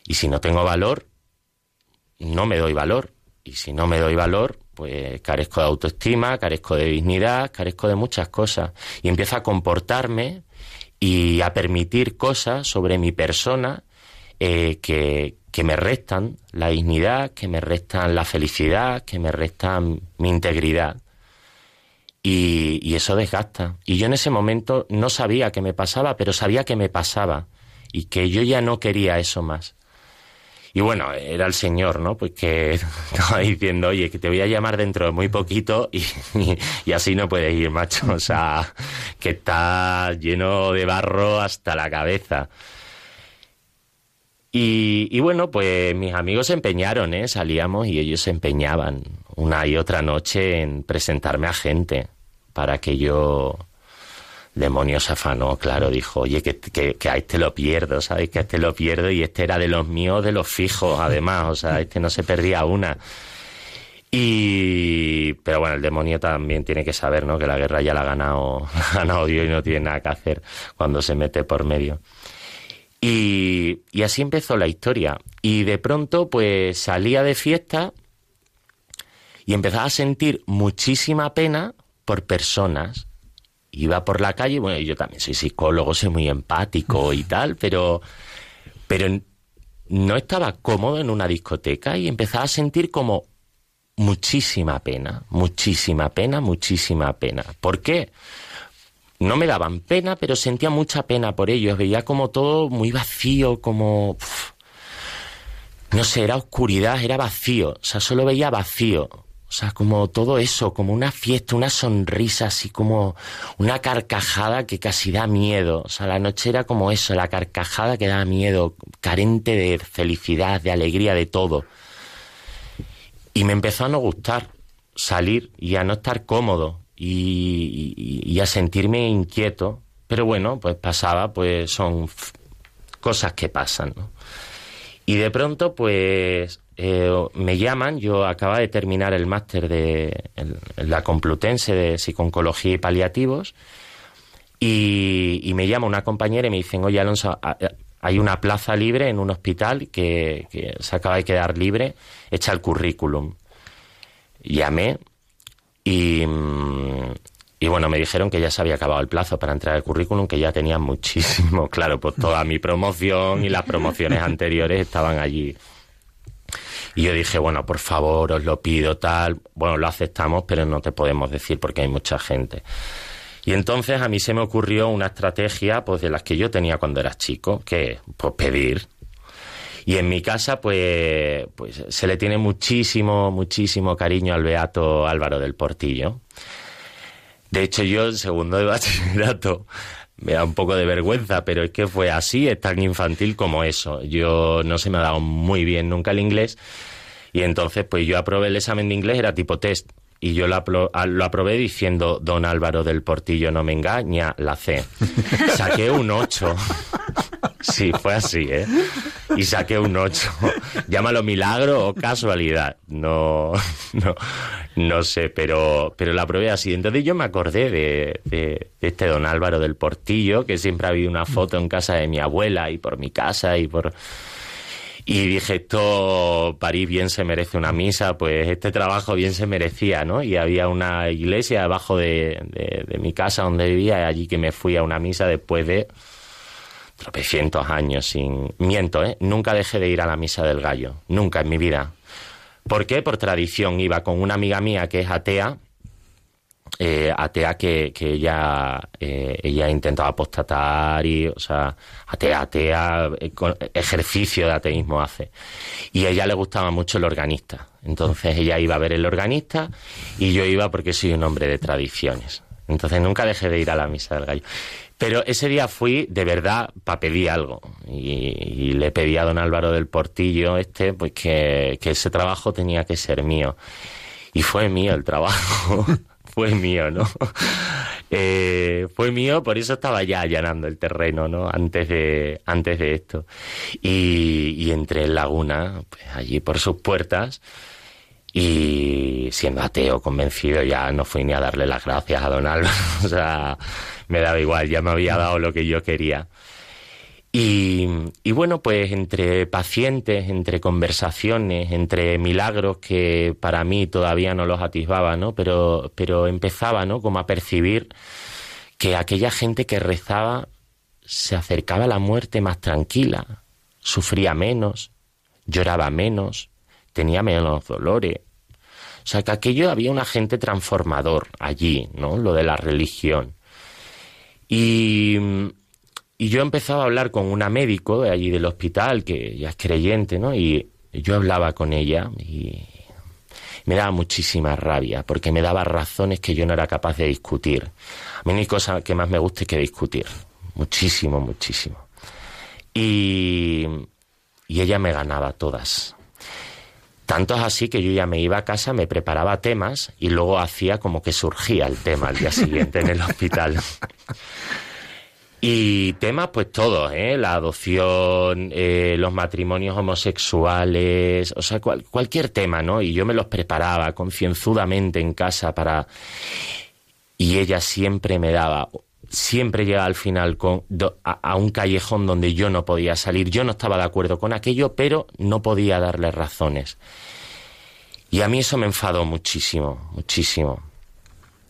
Y si no tengo valor, no me doy valor. Y si no me doy valor, pues carezco de autoestima, carezco de dignidad, carezco de muchas cosas. Y empiezo a comportarme y a permitir cosas sobre mi persona eh, que, que me restan la dignidad, que me restan la felicidad, que me restan mi integridad. Y, y, eso desgasta. Y yo en ese momento no sabía qué me pasaba, pero sabía que me pasaba y que yo ya no quería eso más. Y bueno, era el señor, ¿no? Pues que *laughs* estaba diciendo, oye, que te voy a llamar dentro de muy poquito *laughs* y, y, así no puedes ir, macho. O sea, que está lleno de barro hasta la cabeza. Y, y, bueno, pues mis amigos se empeñaron, ¿eh? Salíamos y ellos se empeñaban una y otra noche en presentarme a gente para que yo demonio se afanó, claro, dijo, oye, que, que, a este lo pierdo, ¿sabes? Que a este lo pierdo y este era de los míos, de los fijos, además, o sea, este no se perdía una. Y, pero bueno, el demonio también tiene que saber, ¿no? Que la guerra ya la ha ganado, *laughs* ha ganado Dios y no tiene nada que hacer cuando se mete por medio. Y, y así empezó la historia. Y de pronto, pues salía de fiesta y empezaba a sentir muchísima pena por personas iba por la calle, bueno, yo también soy psicólogo, soy muy empático y *laughs* tal, pero, pero no estaba cómodo en una discoteca y empezaba a sentir como muchísima pena, muchísima pena, muchísima pena. ¿Por qué? No me daban pena, pero sentía mucha pena por ellos. Veía como todo muy vacío, como... no sé, era oscuridad, era vacío. O sea, solo veía vacío. O sea, como todo eso, como una fiesta, una sonrisa, así como una carcajada que casi da miedo. O sea, la noche era como eso, la carcajada que da miedo, carente de felicidad, de alegría, de todo. Y me empezó a no gustar salir y a no estar cómodo y, y a sentirme inquieto. Pero bueno, pues pasaba, pues son cosas que pasan. Y de pronto, pues eh, me llaman, yo acaba de terminar el máster de la Complutense de Psiconcología y Paliativos, y, me llama una compañera y me dicen, oye Alonso, hay una plaza libre en un hospital que, se acaba de quedar libre, echa el currículum. Llamé y, bueno, me dijeron que ya se había acabado el plazo para entrar al currículum, que ya tenía muchísimo, *laughs* claro, pues toda mi promoción y las promociones anteriores estaban allí y yo dije, bueno, por favor, os lo pido, tal. Bueno, lo aceptamos, pero no te podemos decir porque hay mucha gente. Y entonces a mí se me ocurrió una estrategia, pues de las que yo tenía cuando era chico, que pues pedir. Y en mi casa, pues, pues se le tiene muchísimo, muchísimo cariño al beato Álvaro del Portillo. De hecho, yo en segundo de bachillerato *laughs* me da un poco de vergüenza, pero es que fue así, es tan infantil como eso. Yo no se me ha dado muy bien nunca el inglés y entonces pues yo aprobé el examen de inglés, era tipo test. Y yo lo, aprobé diciendo, don Álvaro del Portillo no me engaña, la C. *laughs* Saqué un 8. *laughs* Sí, fue así, ¿eh? Y saqué un 8. *laughs* Llámalo milagro o casualidad. No, *laughs* no, no sé, pero, pero la probé así. Entonces yo me acordé de, de, este don Álvaro del Portillo, que siempre ha habido una foto en casa de mi abuela y por mi casa y por... Y dije, esto, París bien se merece una misa, pues este trabajo bien se merecía, ¿no? Y había una iglesia abajo de, de, de mi casa donde vivía, allí que me fui a una misa después de tropecientos años sin... Miento, ¿eh? Nunca dejé de ir a la misa del gallo, nunca en mi vida. ¿Por qué? Por tradición. Iba con una amiga mía que es atea, eh, atea que, que ella, eh, ella intentaba apostatar y, o sea, atea, atea, eh, ejercicio de ateísmo hace. Y a ella le gustaba mucho el organista. Entonces ella iba a ver el organista y yo iba porque soy un hombre de tradiciones. Entonces nunca dejé de ir a la misa del gallo. Pero ese día fui de verdad para pedir algo. Y, le pedí a don Álvaro del Portillo este, pues que, ese trabajo tenía que ser mío. Y fue mío el trabajo. *laughs* fue mío, ¿no? *laughs* Eh, fue mío, por eso estaba ya allanando el terreno, ¿no? Antes de, antes de esto. Y, y entré en Laguna, pues allí por sus puertas, y siendo ateo convencido ya no fui ni a darle las gracias a don Álvaro. *laughs* o sea, me daba igual, ya me había dado lo que yo quería. Y, y, bueno, pues entre pacientes, entre conversaciones, entre milagros que para mí todavía no los atisbaba, ¿no? Pero, pero empezaba, ¿no? Como a percibir que aquella gente que rezaba se acercaba a la muerte más tranquila, sufría menos, lloraba menos, tenía menos dolores. O sea, que aquello había un agente transformador allí, ¿no? Lo de la religión. Y, yo empezaba a hablar con una médico de allí del hospital, que ya es creyente, ¿no? Y yo hablaba con ella y me daba muchísima rabia, porque me daba razones que yo no era capaz de discutir. A mí no hay cosa que más me guste que discutir. Muchísimo, muchísimo. Y ella me ganaba todas. Tanto es así que yo ya me iba a casa, me preparaba temas y luego hacía como que surgía el tema al día siguiente en el hospital. Y temas, pues todos, ¿eh? La adopción, eh, los matrimonios homosexuales, o sea, cualquier tema, ¿no? Y yo me los preparaba concienzudamente en casa para... Y ella siempre me daba, siempre llegaba al final con, a un callejón donde yo no podía salir. Yo no estaba de acuerdo con aquello, pero no podía darle razones. Y a mí eso me enfadó muchísimo, muchísimo.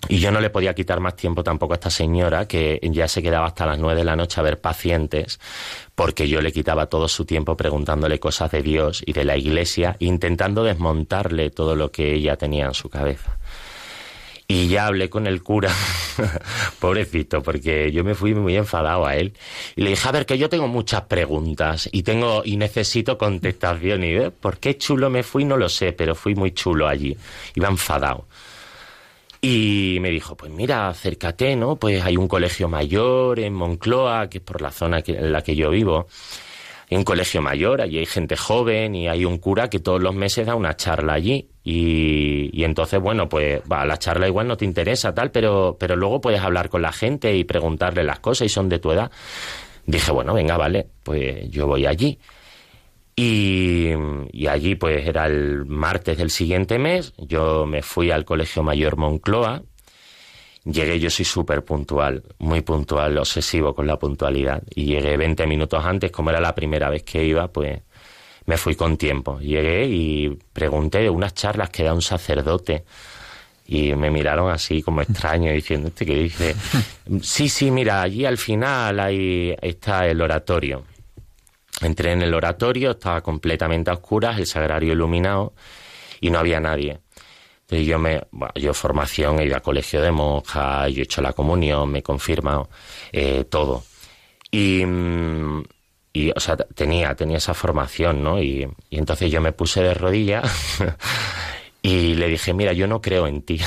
Y yo no le podía quitar más tiempo tampoco a esta señora, que ya se quedaba hasta las nueve de la noche a ver pacientes, porque yo le quitaba todo su tiempo preguntándole cosas de Dios y de la iglesia, intentando desmontarle todo lo que ella tenía en su cabeza. Y ya hablé con el cura, *laughs* pobrecito, porque yo me fui muy enfadado a él. Y le dije, a ver, que yo tengo muchas preguntas y tengo y necesito contestación. Y ¿eh? por qué chulo me fui, no lo sé, pero fui muy chulo allí. Iba enfadado. Y me dijo, pues mira, acércate, ¿no? Pues hay un colegio mayor en Moncloa, que es por la zona en la que yo vivo. Hay un colegio mayor, allí hay gente joven y hay un cura que todos los meses da una charla allí. Y, y entonces, bueno, pues va, la charla igual no te interesa, tal, pero, pero luego puedes hablar con la gente y preguntarle las cosas y son de tu edad. Dije, bueno, venga, vale, pues yo voy allí. Y, allí pues era el martes del siguiente mes, yo me fui al Colegio Mayor Moncloa, llegué, yo soy súper puntual, muy puntual, obsesivo con la puntualidad, y llegué 20 minutos antes, como era la primera vez que iba, pues me fui con tiempo. Llegué y pregunté de unas charlas que da un sacerdote, y me miraron así como extraño diciendo, ¿este qué dice? *laughs* sí, sí, mira, allí al final ahí está el oratorio. Entré en el oratorio, estaba completamente a oscuras, el sagrario iluminado y no había nadie. Entonces yo me, bueno, yo formación, he ido a colegio de monjas, yo he hecho la comunión, me he confirmado, eh, todo. Y, mm, y, o sea, tenía, tenía esa formación, ¿no? Y, entonces yo me puse de rodillas *laughs* y le dije, mira, yo no creo en ti.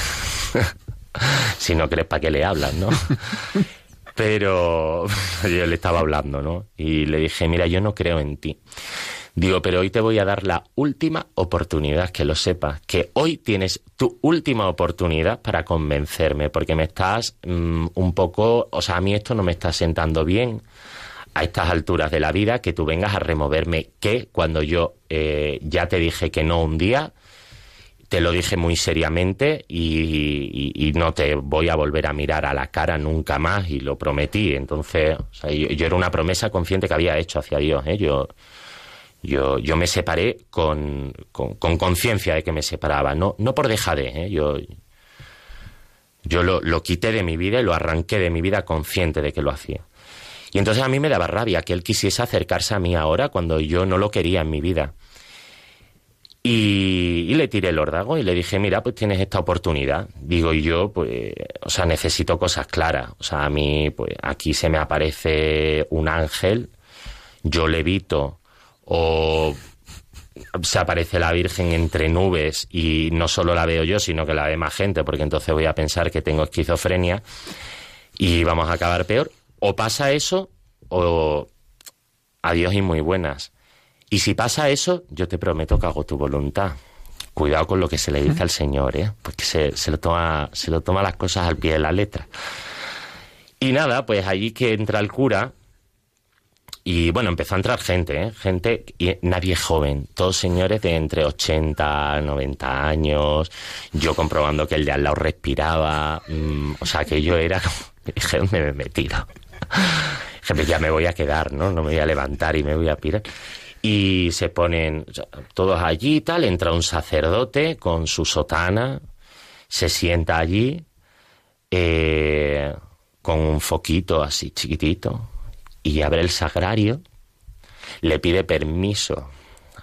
*laughs* si no crees, ¿para qué le hablas, no? *laughs* Pero yo le estaba hablando, ¿no? Y le dije, mira, yo no creo en ti. Digo, pero hoy te voy a dar la última oportunidad, que lo sepas, que hoy tienes tu última oportunidad para convencerme, porque me estás mm, un poco, o sea, a mí esto no me está sentando bien a estas alturas de la vida, que tú vengas a removerme que cuando yo eh, ya te dije que no un día, te lo dije muy seriamente y, no te voy a volver a mirar a la cara nunca más y lo prometí. Entonces, yo, era una promesa consciente que había hecho hacia Dios. ¿eh? Yo, yo, yo me separé con conciencia de que me separaba, no, no por dejadez. ¿eh? Yo, yo lo, lo quité de mi vida y lo arranqué de mi vida consciente de que lo hacía. Y entonces a mí me daba rabia que él quisiese acercarse a mí ahora cuando yo no lo quería en mi vida. Y, le tiré el órdago y le dije, mira, pues tienes esta oportunidad. Digo, y yo, pues, o sea, necesito cosas claras. O sea, a mí, pues, aquí se me aparece un ángel, yo levito, o se aparece la Virgen entre nubes y no solo la veo yo, sino que la ve más gente, porque entonces voy a pensar que tengo esquizofrenia y vamos a acabar peor. O pasa eso, o adiós y muy buenas. Y si pasa eso, yo te prometo que hago tu voluntad. Cuidado con lo que se le dice al Señor, ¿eh? porque se, se, lo toma, se lo toma las cosas al pie de la letra. Y nada, pues allí que entra el cura, y bueno, empezó a entrar gente, ¿eh? gente, y nadie joven, todos señores de entre 80, 90 años, yo comprobando que el de al lado respiraba, mm, o sea que yo era como, dije, *laughs* ¿dónde me he metido? *laughs* ya me voy a quedar, ¿no? No me voy a levantar y me voy a pirar y se ponen todos allí y tal, entra un sacerdote con su sotana, se sienta allí eh, con un foquito así chiquitito y abre el sagrario, le pide permiso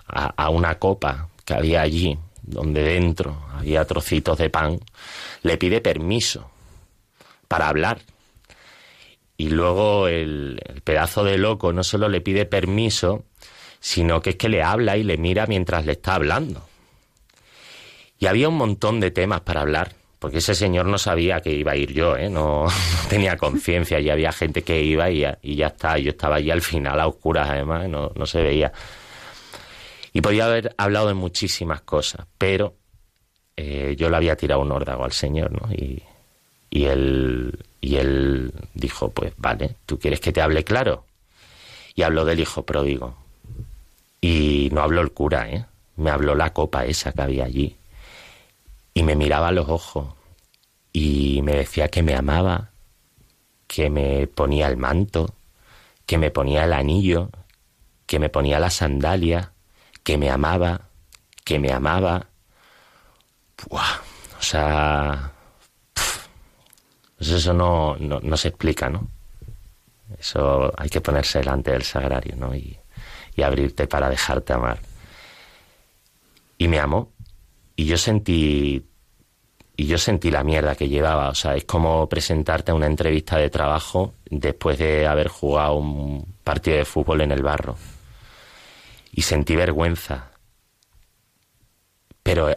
a, a una copa que había allí, donde dentro había trocitos de pan, le pide permiso para hablar y luego el, pedazo de loco no solo le pide permiso, sino que es que le habla y le mira mientras le está hablando. Y había un montón de temas para hablar, porque ese señor no sabía que iba a ir yo, ¿eh? no, *laughs* tenía conciencia y había gente que iba y ya, está, yo estaba allí al final a oscuras además, no, no se veía. Y podía haber hablado de muchísimas cosas, pero eh, yo le había tirado un órdago al señor, ¿no? Y, y él, y él dijo, pues vale, ¿tú quieres que te hable claro? Y habló del hijo pródigo. Y no habló el cura, ¿eh? Me habló la copa esa que había allí. Y me miraba a los ojos y me decía que me amaba, que me ponía el manto, que me ponía el anillo, que me ponía la sandalia, que me amaba, que me amaba. O sea, pues eso no, no, se explica, ¿no? Eso hay que ponerse delante del sagrario, ¿no? Y, y abrirte para dejarte amar. Y me amó. Y yo sentí. Y yo sentí la mierda que llevaba. O sea, es como presentarte a una entrevista de trabajo después de haber jugado un partido de fútbol en el barro. Y sentí vergüenza. Pero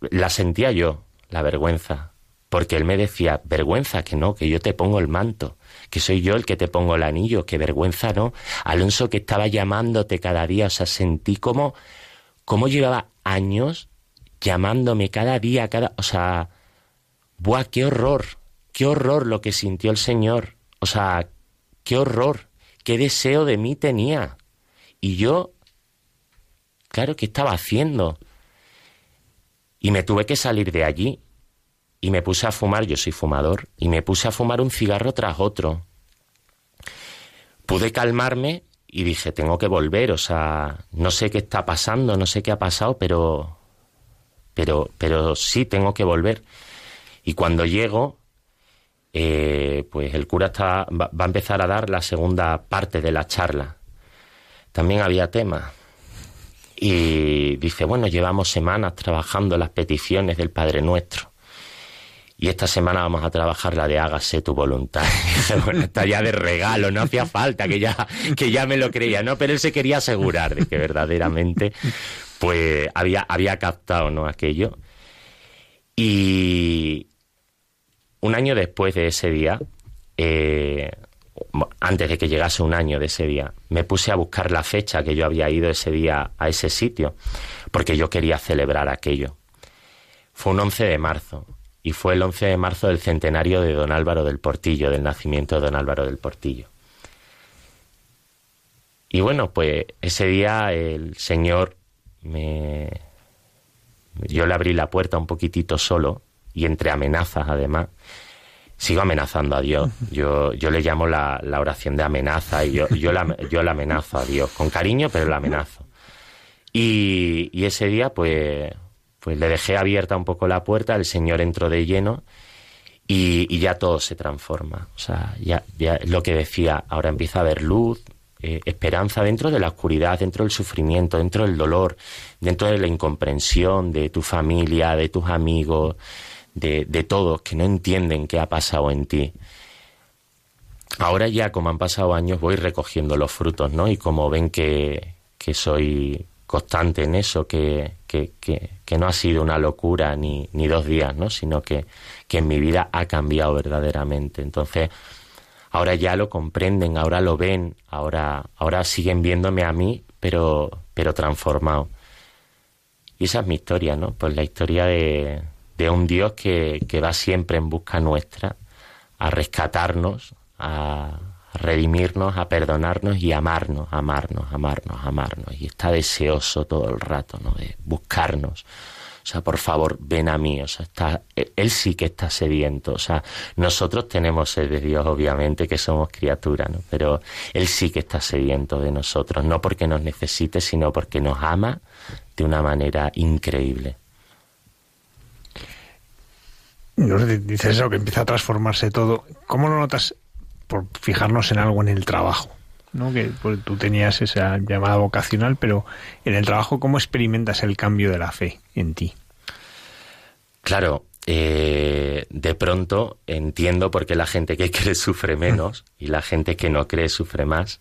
la sentía yo, la vergüenza porque él me decía, vergüenza que no, que yo te pongo el manto, que soy yo el que te pongo el anillo, que vergüenza no. Alonso que estaba llamándote cada día, o sea, sentí como, como llevaba años llamándome cada día, cada, o sea, buah, qué horror, qué horror lo que sintió el Señor, o sea, qué horror, qué deseo de mí tenía. Y yo, claro, ¿qué estaba haciendo? Y me tuve que salir de allí y me puse a fumar, yo soy fumador, y me puse a fumar un cigarro tras otro. Pude calmarme y dije, tengo que volver, o sea, no sé qué está pasando, no sé qué ha pasado, pero pero pero sí tengo que volver. Y cuando llego, eh, pues el cura está, va, va, a empezar a dar la segunda parte de la charla. También había tema. Y dice, bueno, llevamos semanas trabajando las peticiones del Padre Nuestro y esta semana vamos a trabajar la de hágase tu voluntad. *laughs* bueno, está ya de regalo, no hacía falta, que ya, que ya me lo creía, ¿no? Pero él se quería asegurar de que verdaderamente, pues, había, había captado, ¿no? Aquello. Y un año después de ese día, eh, antes de que llegase un año de ese día, me puse a buscar la fecha que yo había ido ese día a ese sitio, porque yo quería celebrar aquello. Fue un 11 de marzo y fue el 11 de marzo del centenario de don Álvaro del Portillo, del nacimiento de don Álvaro del Portillo. Y bueno, pues ese día el Señor me... Yo le abrí la puerta un poquitito solo y entre amenazas además. Sigo amenazando a Dios. Yo, yo le llamo la, la oración de amenaza y yo, yo, la, yo la amenazo a Dios. Con cariño, pero la amenazo. Y, y ese día, pues, pues le dejé abierta un poco la puerta, el Señor entró de lleno y, ya todo se transforma. O sea, ya, ya lo que decía, ahora empieza a haber luz, eh, esperanza dentro de la oscuridad, dentro del sufrimiento, dentro del dolor, dentro de la incomprensión de tu familia, de tus amigos, de, todos que no entienden qué ha pasado en ti. Ahora ya, como han pasado años, voy recogiendo los frutos, ¿no? Y como ven que soy constante en eso, que, que, que, no ha sido una locura ni, ni dos días, ¿no? sino que, que en mi vida ha cambiado verdaderamente. Entonces, ahora ya lo comprenden, ahora lo ven, ahora, ahora siguen viéndome a mí, pero, pero transformado. Y esa es mi historia, ¿no? Pues la historia de, de un Dios que, que va siempre en busca nuestra, a rescatarnos, a, redimirnos, a perdonarnos y amarnos, amarnos, amarnos, amarnos. Y está deseoso todo el rato, ¿no? De buscarnos. O sea, por favor, ven a mí. O sea, está, él sí que está sediento. O sea, nosotros tenemos sed de Dios, obviamente, que somos criaturas, ¿no? Pero él sí que está sediento de nosotros. No porque nos necesite, sino porque nos ama de una manera increíble. Dices eso, que empieza a transformarse todo. ¿Cómo lo notas por fijarnos en algo en el trabajo. ¿no? Que pues, tú tenías esa llamada vocacional, pero en el trabajo, ¿cómo experimentas el cambio de la fe en ti? Claro, eh, de pronto entiendo por qué la gente que *laughs* cree sufre menos *laughs* y la gente que no cree sufre más,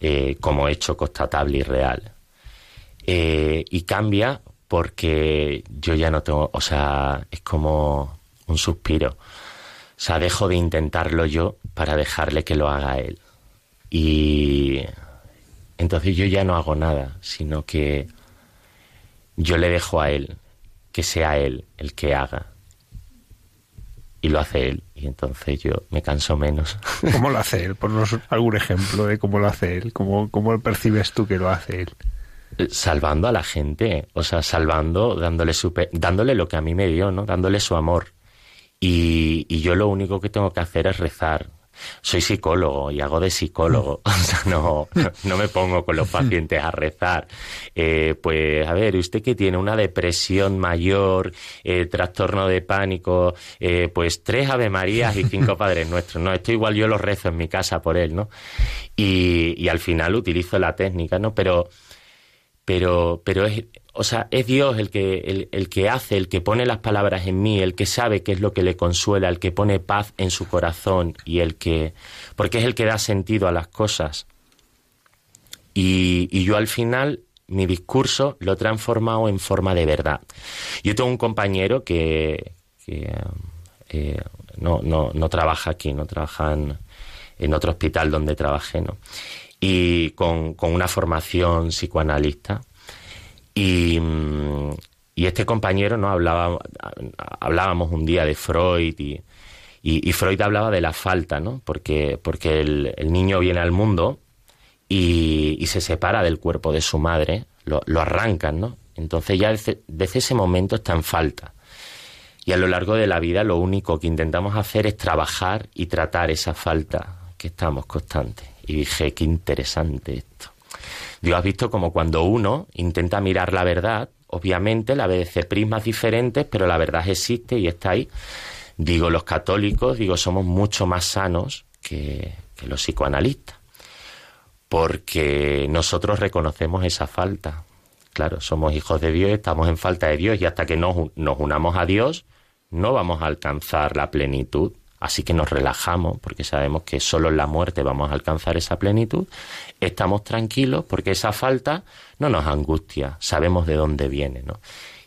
eh, como hecho constatable y real. Eh, y cambia porque yo ya no tengo, o sea, es como un suspiro. O sea, dejo de intentarlo yo para dejarle que lo haga él. Y entonces yo ya no hago nada, sino que yo le dejo a él, que sea él el que haga. Y lo hace él, y entonces yo me canso menos. *laughs* ¿Cómo lo hace él? Ponnos algún ejemplo de cómo lo hace él, cómo, cómo percibes tú que lo hace él. Salvando a la gente, o sea, salvando, dándole, dándole lo que a mí me dio, ¿no? Dándole su amor. Y, y yo lo único que tengo que hacer es rezar, soy psicólogo y hago de psicólogo, *laughs* o sea, no, no me pongo con los pacientes a rezar. Eh, pues, a ver, usted que tiene una depresión mayor, eh, trastorno de pánico, eh, pues tres Ave Marías y cinco *laughs* Padres Nuestros, ¿no? Esto igual yo lo rezo en mi casa por él, ¿no? Y, y al final utilizo la técnica, ¿no? Pero, pero, pero es, o sea, es Dios el que, el, que hace, el que pone las palabras en mí, el que sabe qué es lo que le consuela, el que pone paz en su corazón y el que, porque es el que da sentido a las cosas. Y, yo al final mi discurso lo he transformado en forma de verdad. Yo tengo un compañero que, eh, no, no, no, trabaja aquí, no trabaja en, en, otro hospital donde trabajé, ¿no? Y con, con una formación psicoanalista y, y este compañero no hablaba, hablábamos un día de Freud y, y, Freud hablaba de la falta, ¿no? Porque, porque el, niño viene al mundo y, y, se separa del cuerpo de su madre, lo, lo arrancan, ¿no? Entonces ya desde, desde, ese momento está en falta. Y a lo largo de la vida lo único que intentamos hacer es trabajar y tratar esa falta que estamos constantes. Y dije, qué interesante esto. Dios has visto como cuando uno intenta mirar la verdad, obviamente la ve desde prismas diferentes, pero la verdad existe y está ahí. Digo, los católicos, digo, somos mucho más sanos que, los psicoanalistas, porque nosotros reconocemos esa falta. Claro, somos hijos de Dios, estamos en falta de Dios y hasta que nos, nos unamos a Dios no vamos a alcanzar la plenitud. Así que nos relajamos porque sabemos que solo en la muerte vamos a alcanzar esa plenitud. Estamos tranquilos porque esa falta no nos angustia, sabemos de dónde viene, ¿no?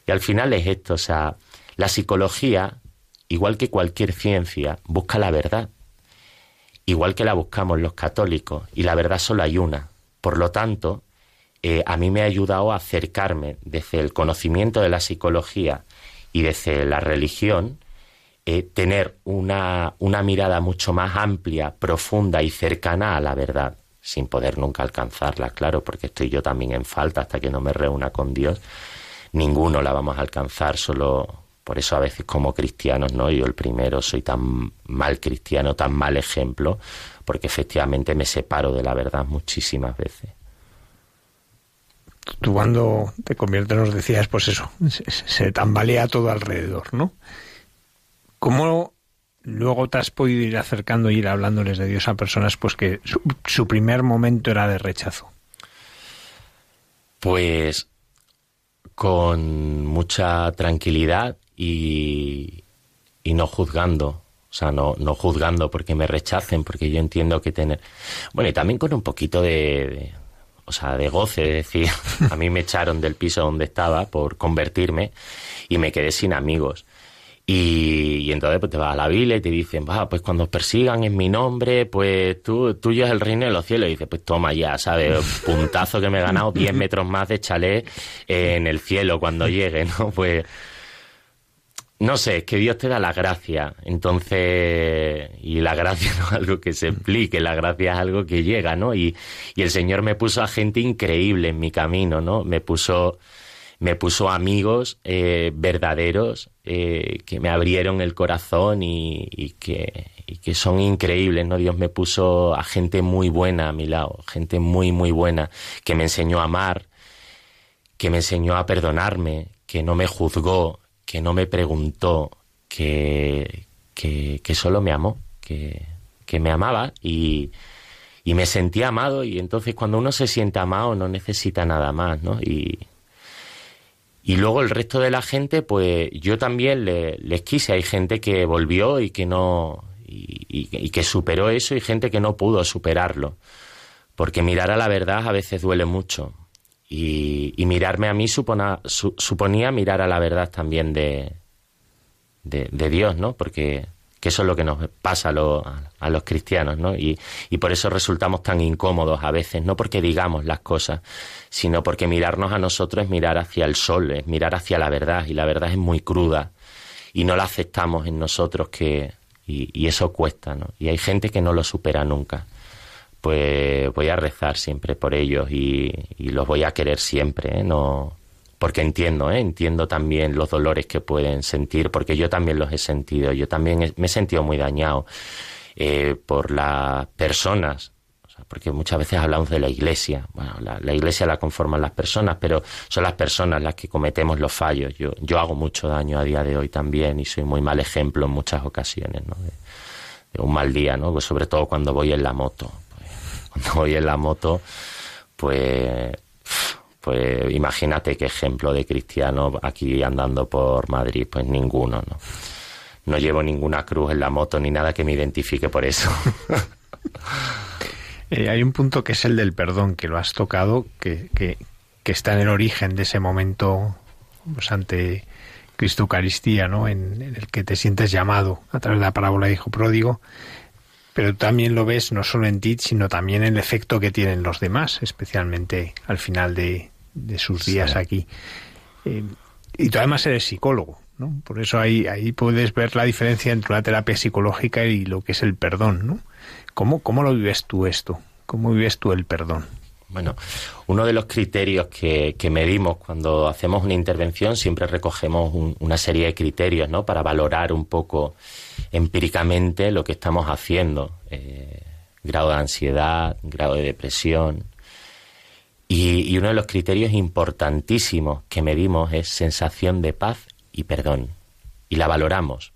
Y al final es esto, o sea, la psicología, igual que cualquier ciencia, busca la verdad, igual que la buscamos los católicos, y la verdad solo hay una. Por lo tanto, eh, a mí me ha ayudado a acercarme desde el conocimiento de la psicología y desde la religión eh, tener una, una mirada mucho más amplia, profunda y cercana a la verdad, sin poder nunca alcanzarla, claro, porque estoy yo también en falta hasta que no me reúna con Dios. Ninguno la vamos a alcanzar, solo por eso a veces como cristianos, ¿no? Yo el primero soy tan mal cristiano, tan mal ejemplo, porque efectivamente me separo de la verdad muchísimas veces. Tú cuando te conviertes nos decías, pues eso, se, se tambalea todo alrededor, ¿no? ¿Cómo luego te has podido ir acercando y ir hablándoles de Dios a personas pues que su, primer momento era de rechazo? Pues con mucha tranquilidad y, y no juzgando. O sea, no, no juzgando porque me rechacen, porque yo entiendo que tener... Bueno, y también con un poquito de, o sea, de goce, es decir, *laughs* a mí me echaron del piso donde estaba por convertirme y me quedé sin amigos. Y, entonces pues te vas a la Biblia y te dicen, va, pues cuando persigan en mi nombre, pues tú, tuyo es el reino de los cielos. Y dices, pues toma ya, ¿sabes? *laughs* Puntazo que me he ganado 10 metros más de chalet en el cielo cuando llegue, ¿no? *laughs* Pues no sé, es que Dios te da la gracia. Entonces, y la gracia *laughs* no es algo que se explique, la gracia es algo que llega, ¿no? Y, y el Señor me puso a gente increíble en mi camino, ¿no? Me puso me puso amigos eh, verdaderos eh, que me abrieron el corazón y, que, que, son increíbles, ¿no? Dios me puso a gente muy buena a mi lado, gente muy, muy buena, que me enseñó a amar, que me enseñó a perdonarme, que no me juzgó, que no me preguntó, que, que, que solo me amó, que, que me amaba y, y me sentía amado y entonces cuando uno se siente amado no necesita nada más, ¿no? Y, Y luego el resto de la gente, pues yo también les quise. Hay gente que volvió y que no. Y, que superó eso y gente que no pudo superarlo. Porque mirar a la verdad a veces duele mucho. Y, mirarme a mí suponía mirar a la verdad también de, de, de Dios, ¿no? Porque que eso es lo que nos pasa a, los cristianos, ¿no? Y, por eso resultamos tan incómodos a veces, no porque digamos las cosas, sino porque mirarnos a nosotros es mirar hacia el sol, es mirar hacia la verdad, y la verdad es muy cruda, y no la aceptamos en nosotros, que, y, eso cuesta, ¿no? Y hay gente que no lo supera nunca. Pues voy a rezar siempre por ellos y, y los voy a querer siempre, ¿eh? No, porque entiendo, ¿eh? entiendo también los dolores que pueden sentir, porque yo también los he sentido, yo también me he sentido muy dañado eh, por las personas, porque muchas veces hablamos de la iglesia, bueno, la, iglesia la conforman las personas, pero son las personas las que cometemos los fallos. Yo, yo hago mucho daño a día de hoy también y soy muy mal ejemplo en muchas ocasiones, ¿no? De, un mal día, ¿no? Pues sobre todo cuando voy en la moto. Pues, cuando voy en la moto, pues pues imagínate qué ejemplo de cristiano aquí andando por Madrid, pues ninguno, ¿no? No llevo ninguna cruz en la moto ni nada que me identifique por eso. *laughs* Eh, hay un punto que es el del perdón, que lo has tocado, que, está en el origen de ese momento pues, ante Cristo Eucaristía, ¿no? En, en, el que te sientes llamado a través de la parábola de Hijo Pródigo, pero también lo ves no solo en ti, sino también en el efecto que tienen los demás, especialmente al final de, de sus días aquí. Eh, y tú además eres psicólogo, ¿no? Por eso ahí, ahí puedes ver la diferencia entre una terapia psicológica y lo que es el perdón, ¿no? ¿Cómo, cómo lo vives tú esto? ¿Cómo vives tú el perdón? Bueno, uno de los criterios que, que, medimos cuando hacemos una intervención, siempre recogemos una serie de criterios, ¿no? Para valorar un poco empíricamente lo que estamos haciendo. Eh, grado de ansiedad, grado de depresión, y, uno de los criterios importantísimos que medimos es sensación de paz y perdón. Y la valoramos.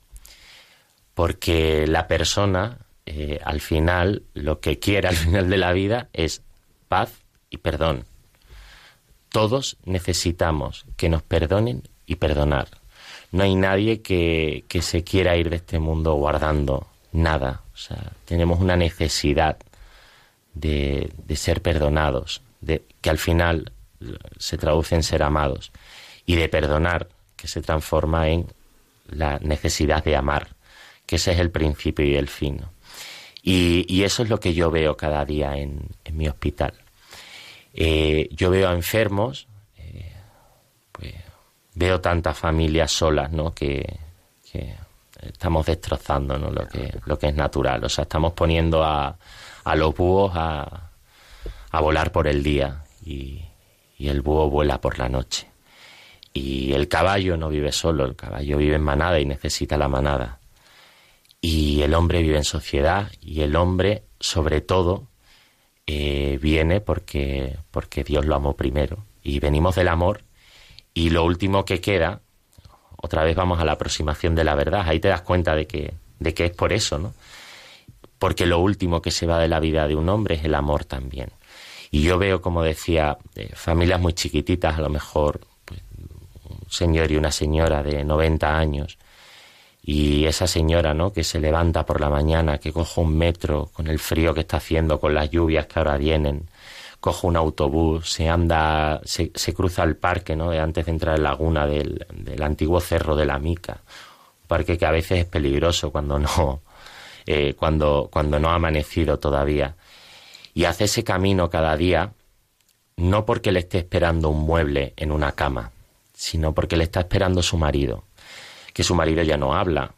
Porque la persona, eh, al final, lo que quiere al *laughs* final de la vida es paz y perdón. Todos necesitamos que nos perdonen y perdonar. No hay nadie que, se quiera ir de este mundo guardando nada. O sea, tenemos una necesidad de ser perdonados, que al final se traduce en ser amados, y de perdonar, que se transforma en la necesidad de amar, que ese es el principio y el fin. Y, eso es lo que yo veo cada día en, mi hospital. Eh, yo veo a enfermos, eh, pues, veo tantas familias solas, ¿no? Que, estamos destrozando lo, que, lo que es natural. O sea, estamos poniendo a, a los búhos a, a volar por el día y, el búho vuela por la noche. Y el caballo no vive solo, el caballo vive en manada y necesita la manada. Y el hombre vive en sociedad y el hombre, sobre todo, eh, viene porque, porque Dios lo amó primero. Y venimos del amor y lo último que queda, otra vez vamos a la aproximación de la verdad, ahí te das cuenta de que, de que es por eso, ¿no? Porque lo último que se va de la vida de un hombre es el amor también. Y yo veo, como decía, eh, familias muy chiquititas, a lo mejor pues, un señor y una señora de 90 años, y esa señora, ¿no? Que se levanta por la mañana, que coge un metro con el frío que está haciendo, con las lluvias que ahora vienen, coge un autobús, se anda, se, cruza el parque, ¿no? Antes de entrar en la laguna del, del, antiguo cerro de la Mica, un parque que a veces es peligroso cuando no, *laughs* eh, cuando, cuando no ha amanecido todavía y hace ese camino cada día no porque le esté esperando un mueble en una cama, sino porque le está esperando su marido, que su marido ya no habla,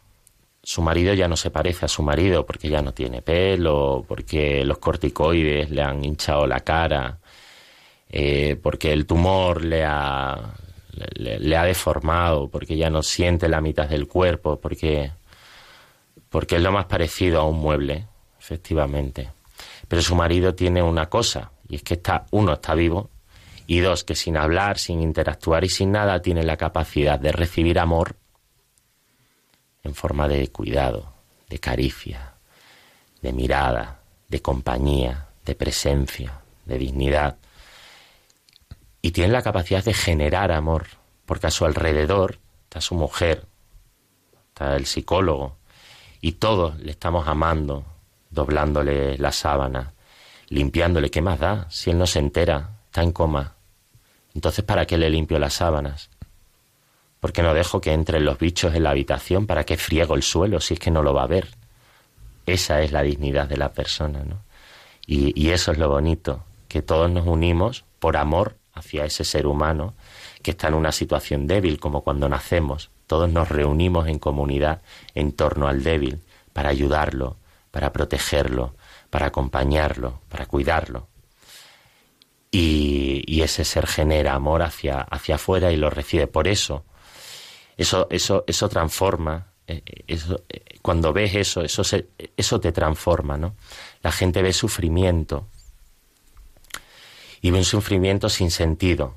su marido ya no se parece a su marido porque ya no tiene pelo, porque los corticoides le han hinchado la cara, eh, porque el tumor le ha, le, ha deformado, porque ya no siente la mitad del cuerpo, porque, porque es lo más parecido a un mueble, efectivamente. Pero su marido tiene una cosa, y es que está, uno está vivo, y dos, que sin hablar, sin interactuar y sin nada, tiene la capacidad de recibir amor en forma de cuidado, de caricia, de mirada, de compañía, de presencia, de dignidad. Y tiene la capacidad de generar amor porque a su alrededor está su mujer, está el psicólogo, y todos le estamos amando, doblándole la sábana, limpiándole. ¿Qué más da? Si él no se entera, está en coma. Entonces, ¿para qué le limpio las sábanas? ¿Por qué no dejo que entren los bichos en la habitación? ¿Para qué friego el suelo si es que no lo va a ver? Esa es la dignidad de la persona, ¿no? Y, y eso es lo bonito, que todos nos unimos por amor hacia ese ser humano que está en una situación débil, como cuando nacemos. Todos nos reunimos en comunidad en torno al débil para ayudarlo, para protegerlo, para acompañarlo, para cuidarlo. Y, ese ser genera amor hacia, hacia afuera y lo recibe. Por eso, eso, eso, eso transforma. Eh, eso, eh, cuando ves eso, eso, eso te transforma, ¿no? La gente ve sufrimiento y ve un sufrimiento sin sentido,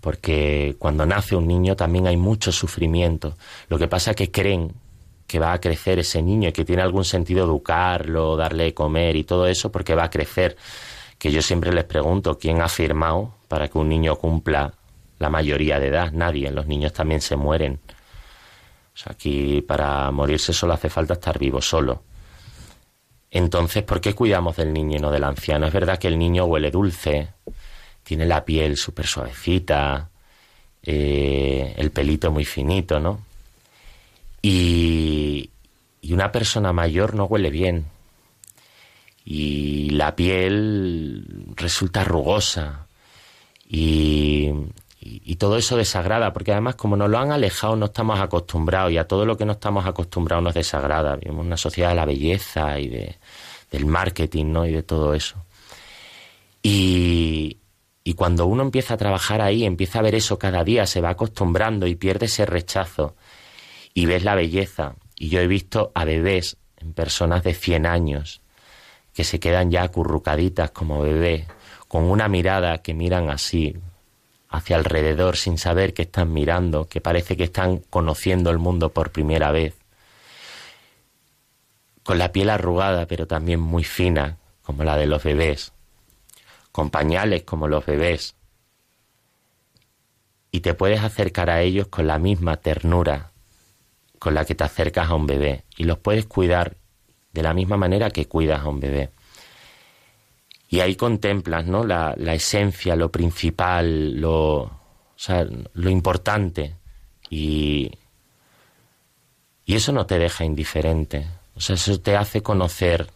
porque cuando nace un niño también hay mucho sufrimiento. Lo que pasa es que creen que va a crecer ese niño y que tiene algún sentido educarlo, darle de comer y todo eso porque va a crecer. Que yo siempre les pregunto, ¿quién ha firmado para que un niño cumpla la mayoría de edad? Nadie, los niños también se mueren. O sea, aquí para morirse solo hace falta estar vivo solo. Entonces, ¿por qué cuidamos del niño y no del anciano? Es verdad que el niño huele dulce, tiene la piel súper suavecita, eh, el pelito muy finito, ¿no? Y, una persona mayor no huele bien. Y la piel resulta rugosa. Y, todo eso desagrada, porque además como nos lo han alejado no estamos acostumbrados y a todo lo que no estamos acostumbrados nos desagrada. Vivimos una sociedad de la belleza y de, del marketing, ¿no? Y de todo eso. Y, y cuando uno empieza a trabajar ahí, empieza a ver eso cada día, se va acostumbrando y pierde ese rechazo y ves la belleza. Y yo he visto a bebés en personas de 100 años que se quedan ya acurrucaditas como bebés, con una mirada que miran así hacia alrededor sin saber que están mirando, que parece que están conociendo el mundo por primera vez, con la piel arrugada pero también muy fina como la de los bebés, con pañales como los bebés, y te puedes acercar a ellos con la misma ternura con la que te acercas a un bebé y los puedes cuidar de la misma manera que cuidas a un bebé. Y ahí contemplas ¿no? la, esencia, lo principal, lo, lo importante. Y, y eso no te deja indiferente. O sea, eso te hace conocer,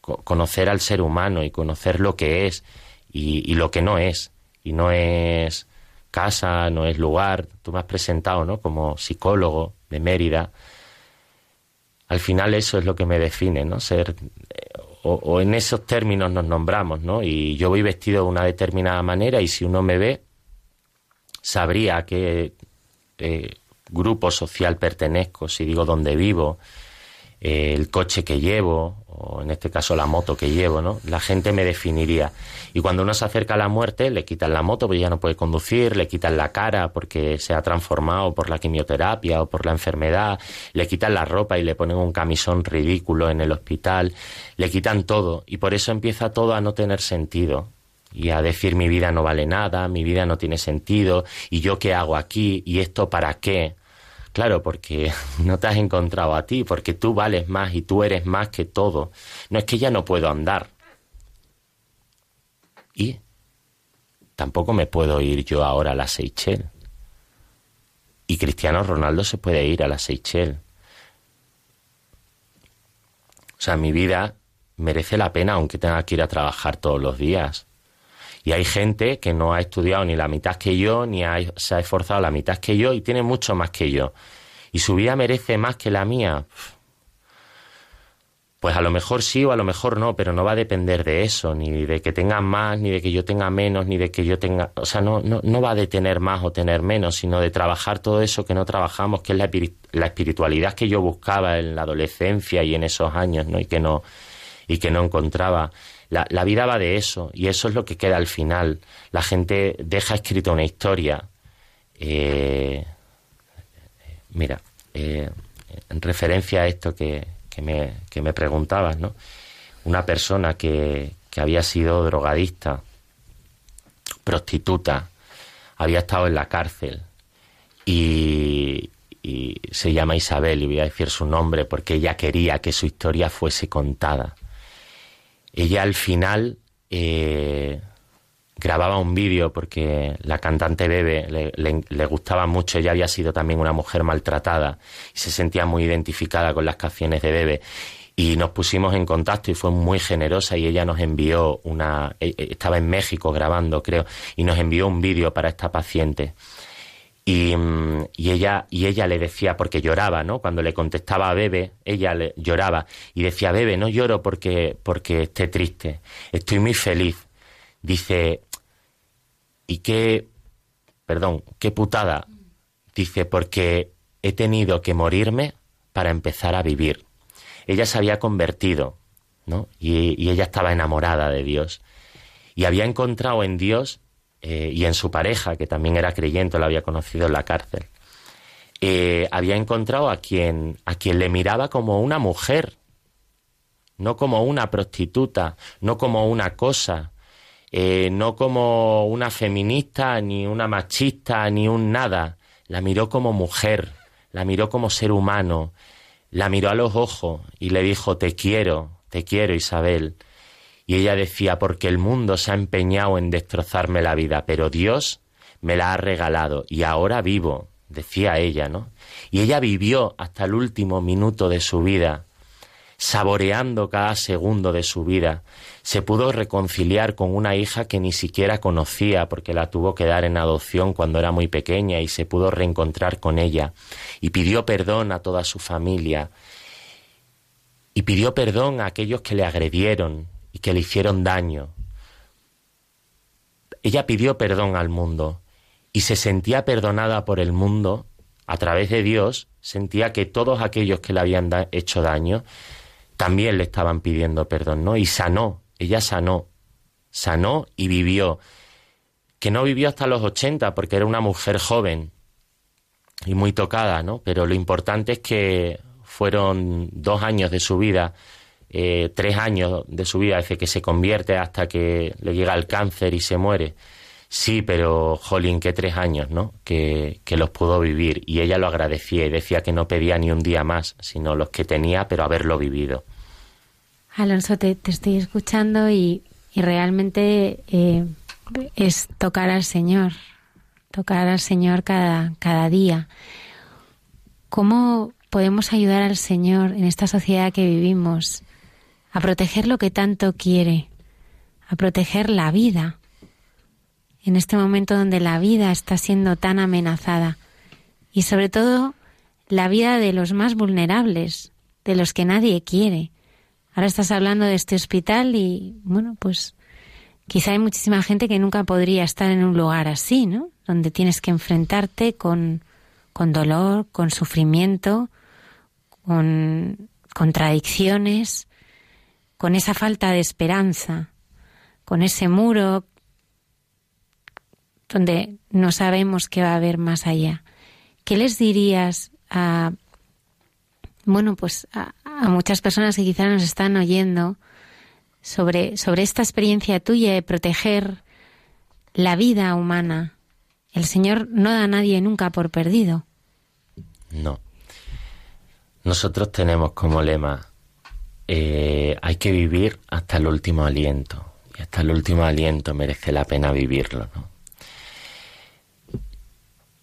conocer al ser humano y conocer lo que es y, y lo que no es. Y no es casa, no es lugar. Tú me has presentado, ¿no? Como psicólogo de Mérida. Al final eso es lo que me define, ¿no? Ser o, en esos términos nos nombramos, ¿no? Y yo voy vestido de una determinada manera y si uno me ve sabría a qué eh, grupo social pertenezco, si digo dónde vivo, el coche que llevo, o en este caso la moto que llevo, ¿no? La gente me definiría. Y cuando uno se acerca a la muerte, le quitan la moto porque ya no puede conducir, le quitan la cara porque se ha transformado por la quimioterapia o por la enfermedad, le quitan la ropa y le ponen un camisón ridículo en el hospital, le quitan todo y por eso empieza todo a no tener sentido y a decir mi vida no vale nada, mi vida no tiene sentido y yo qué hago aquí y esto para qué Claro, porque *laughs* no te has encontrado a ti, porque tú vales más y tú eres más que todo. No es que ya no puedo andar. Y tampoco me puedo ir yo ahora a la Seychelles. Y Cristiano Ronaldo se puede ir a la Seychelles. O sea, mi vida merece la pena aunque tenga que ir a trabajar todos los días. Y hay gente que no ha estudiado ni la mitad que yo, ni se ha esforzado la mitad que yo y tiene mucho más que yo. Y su vida merece más que la mía. Pues a lo mejor sí o a lo mejor no, pero no va a depender de eso, ni de que tengan más, ni de que yo tenga menos, ni de que yo tenga... O sea, no, no, no va de tener más o tener menos, sino de trabajar todo eso que no trabajamos, que es la, la espiritualidad que yo buscaba en la adolescencia y en esos años, ¿no? Y que no, y que no encontraba. La, vida va de eso y eso es lo que queda al final. La gente deja escrita una historia. Eh, mira, eh, en referencia a esto que, que, me, que me preguntabas, ¿no? Una persona que, que había sido drogadista, prostituta, había estado en la cárcel y, se llama Isabel y voy a decir su nombre porque ella quería que su historia fuese contada. Ella al final eh, grababa un vídeo porque la cantante Bebe le, gustaba mucho, ella había sido también una mujer maltratada y se sentía muy identificada con las canciones de Bebe. Y nos pusimos en contacto y fue muy generosa y ella nos envió una e, e, estaba en México grabando creo y nos envió un vídeo para esta paciente y, mm, y, ella y ella le decía porque lloraba no cuando le contestaba a Bebe ella le, lloraba y decía Bebe no lloro porque porque esté triste estoy muy feliz dice y qué perdón qué putada dice porque he tenido que morirme para empezar a vivir ella se había convertido, ¿no? Y, ella estaba enamorada de Dios. Y había encontrado en Dios eh, y en su pareja, que también era creyente, lo había conocido en la cárcel, eh, había encontrado a quien, a quien le miraba como una mujer, no como una prostituta, no como una cosa, eh, no como una feminista, ni una machista, ni un nada. La miró como mujer, la miró como ser humano, la miró a los ojos y le dijo, te quiero, te quiero, Isabel. Y ella decía, porque el mundo se ha empeñado en destrozarme la vida, pero Dios me la ha regalado y ahora vivo, decía ella, ¿no? Y ella vivió hasta el último minuto de su vida saboreando cada segundo de su vida. Se pudo reconciliar con una hija que ni siquiera conocía porque la tuvo que dar en adopción cuando era muy pequeña y se pudo reencontrar con ella. Y pidió perdón a toda su familia. Y pidió perdón a aquellos que le agredieron que le hicieron daño. Ella pidió perdón al mundo y se sentía perdonada por el mundo a través de Dios, sentía que todos aquellos que le habían hecho daño también le estaban pidiendo perdón, ¿no? Y sanó, ella sanó, sanó y vivió. Que no vivió hasta los 80 porque era una mujer joven y muy tocada, ¿no? Pero lo importante es que fueron dos años de su vida, eh, tres años de su vida desde que se convierte hasta que le llega el cáncer y se muere. Sí, pero jolín, que tres años, ¿no? Que, que, los pudo vivir y ella lo agradecía y decía que no pedía ni un día más, sino los que tenía, pero haberlo vivido. Alonso, te, estoy escuchando y, realmente eh, es tocar al Señor, tocar al Señor cada, cada día. ¿Cómo podemos ayudar al Señor en esta sociedad que vivimos a proteger lo que tanto quiere, a proteger la vida, en este momento donde la vida está siendo tan amenazada. Y sobre todo la vida de los más vulnerables, de los que nadie quiere, Ahora estás hablando de este hospital y, bueno, pues quizá hay muchísima gente que nunca podría estar en un lugar así, ¿no? Donde tienes que enfrentarte con, con dolor, con sufrimiento, con contradicciones, con esa falta de esperanza, con ese muro donde no sabemos qué va a haber más allá. ¿Qué les dirías a, bueno, pues a, a muchas personas que quizá nos están oyendo sobre, sobre esta experiencia tuya de proteger la vida humana. El Señor no da a nadie nunca por perdido. No. Nosotros tenemos como lema, eh, hay que vivir hasta el último aliento. Y hasta el último aliento merece la pena vivirlo, ¿no?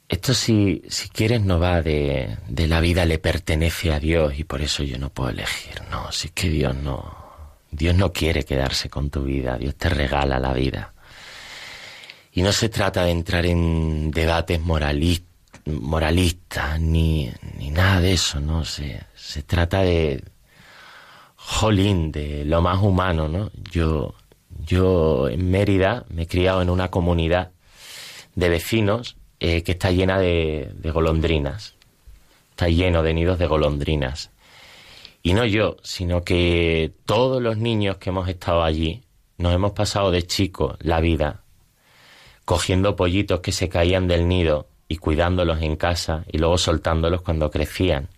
Esto si, si quieres no va de, de la vida le pertenece a Dios y por eso yo no puedo elegir. No, si es que Dios no, Dios no quiere quedarse con tu vida, Dios te regala la vida. Y no se trata de entrar en debates moralistas ni, ni nada de eso, ¿no? Se, se trata de, jolín, de lo más humano, ¿no? Yo, yo en Mérida me he criado en una comunidad de vecinos eh, que está llena de, golondrinas. Está lleno de nidos de golondrinas. Y no yo, sino que todos los niños que hemos estado allí nos hemos pasado de chicos la vida cogiendo pollitos que se caían del nido y cuidándolos en casa y luego soltándolos cuando crecían.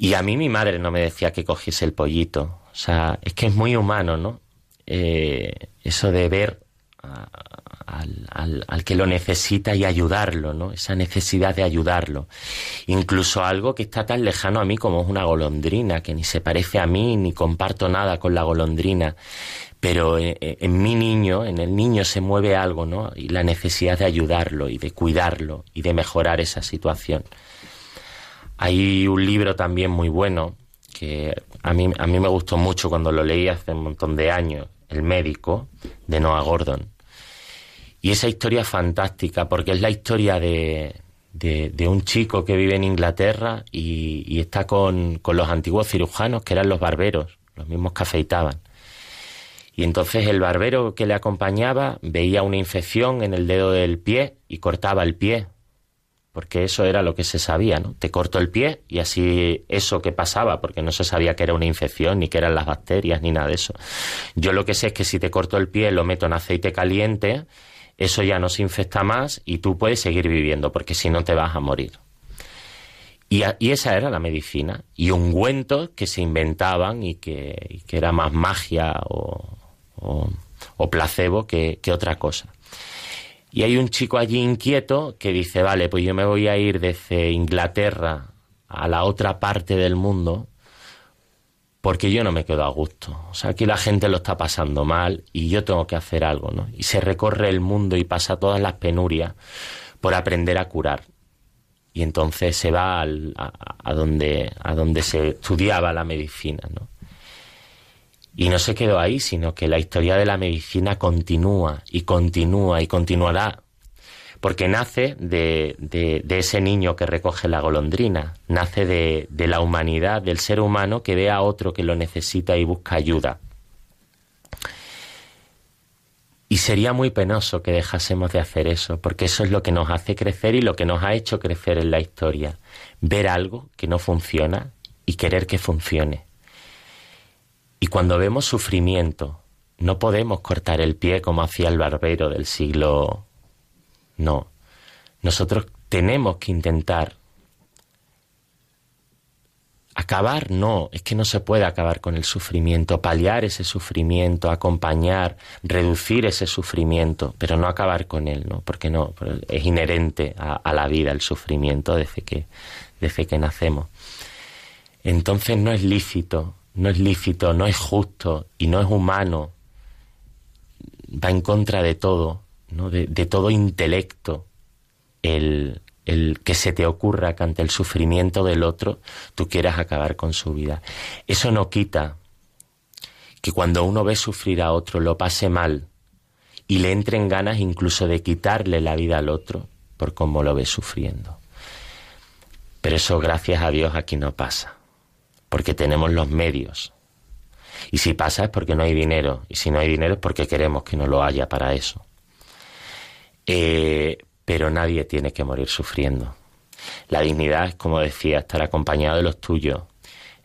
Y a mí mi madre no me decía que cogiese el pollito. O sea, es que es muy humano, ¿no? Eh, eso de ver al, al, que lo necesita y ayudarlo, ¿no? Esa necesidad de ayudarlo. Incluso algo que está tan lejano a mí como es una golondrina, que ni se parece a mí, ni comparto nada con la golondrina. Pero en, en mi niño, en el niño se mueve algo, ¿no? Y la necesidad de ayudarlo y de cuidarlo y de mejorar esa situación. Hay un libro también muy bueno que a mí, a mí me gustó mucho cuando lo leí hace un montón de años, El médico, de Noah Gordon. Y esa historia es fantástica porque es la historia de, de, un chico que vive en Inglaterra y, está con, con, los antiguos cirujanos, que eran los barberos, los mismos que afeitaban. Y entonces el barbero que le acompañaba veía una infección en el dedo del pie y cortaba el pie, porque eso era lo que se sabía, ¿no? Te corto el pie y así eso que pasaba, porque no se sabía que era una infección, ni que eran las bacterias, ni nada de eso. Yo lo que sé es que si te corto el pie, lo meto en aceite caliente eso ya no se infecta más y tú puedes seguir viviendo, porque si no te vas a morir. Y, esa era la medicina. Y ungüentos que se inventaban y que, era más magia o, placebo que, que, otra cosa. Y hay un chico allí inquieto que dice, vale, pues yo me voy a ir desde Inglaterra a la otra parte del mundo porque yo no me quedo a gusto. O sea, aquí la gente lo está pasando mal y yo tengo que hacer algo, ¿no? Y se recorre el mundo y pasa todas las penurias por aprender a curar. Y entonces se va a, donde, a donde se estudiaba la medicina, ¿no? Y no se quedó ahí, sino que la historia de la medicina continúa y continúa y continuará porque nace de, ese niño que recoge la golondrina, nace de, de la humanidad, del ser humano que ve a otro que lo necesita y busca ayuda. Y sería muy penoso que dejásemos de hacer eso, porque eso es lo que nos hace crecer y lo que nos ha hecho crecer en la historia. Ver algo que no funciona y querer que funcione. Y cuando vemos sufrimiento, no podemos cortar el pie como hacía el barbero del siglo no. Nosotros tenemos que intentar acabar, no, es que no se puede acabar con el sufrimiento, paliar ese sufrimiento, acompañar, reducir ese sufrimiento, pero no acabar con él, ¿no? Porque no, es inherente a, la vida el sufrimiento desde que, desde que nacemos. Entonces no es lícito, no es lícito, no es justo y no es humano, va en contra de todo ¿no? de, todo intelecto el, el que se te ocurra que ante el sufrimiento del otro tú quieras acabar con su vida. Eso no quita que cuando uno ve sufrir a otro lo pase mal y le entren ganas incluso de quitarle la vida al otro por cómo lo ve sufriendo. Pero eso gracias a Dios aquí no pasa, porque tenemos los medios. Y si pasa es porque no hay dinero, y si no hay dinero es porque queremos que no lo haya para eso. Eh, pero nadie tiene que morir sufriendo. La dignidad es, como decía, estar acompañado de los tuyos,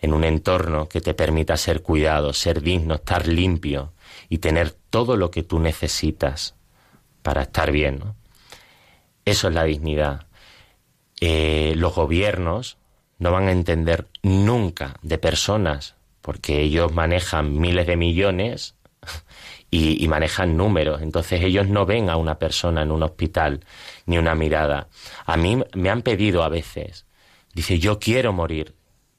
en un entorno que te permita ser cuidado, ser digno, estar limpio y tener todo lo que tú necesitas para estar bien. Eso es la dignidad. Eh, los gobiernos no van a entender nunca de personas porque ellos manejan miles de millones *laughs* y, manejan números. Entonces ellos no ven a una persona en un hospital ni una mirada. A mí me han pedido a veces, dice, yo quiero morir.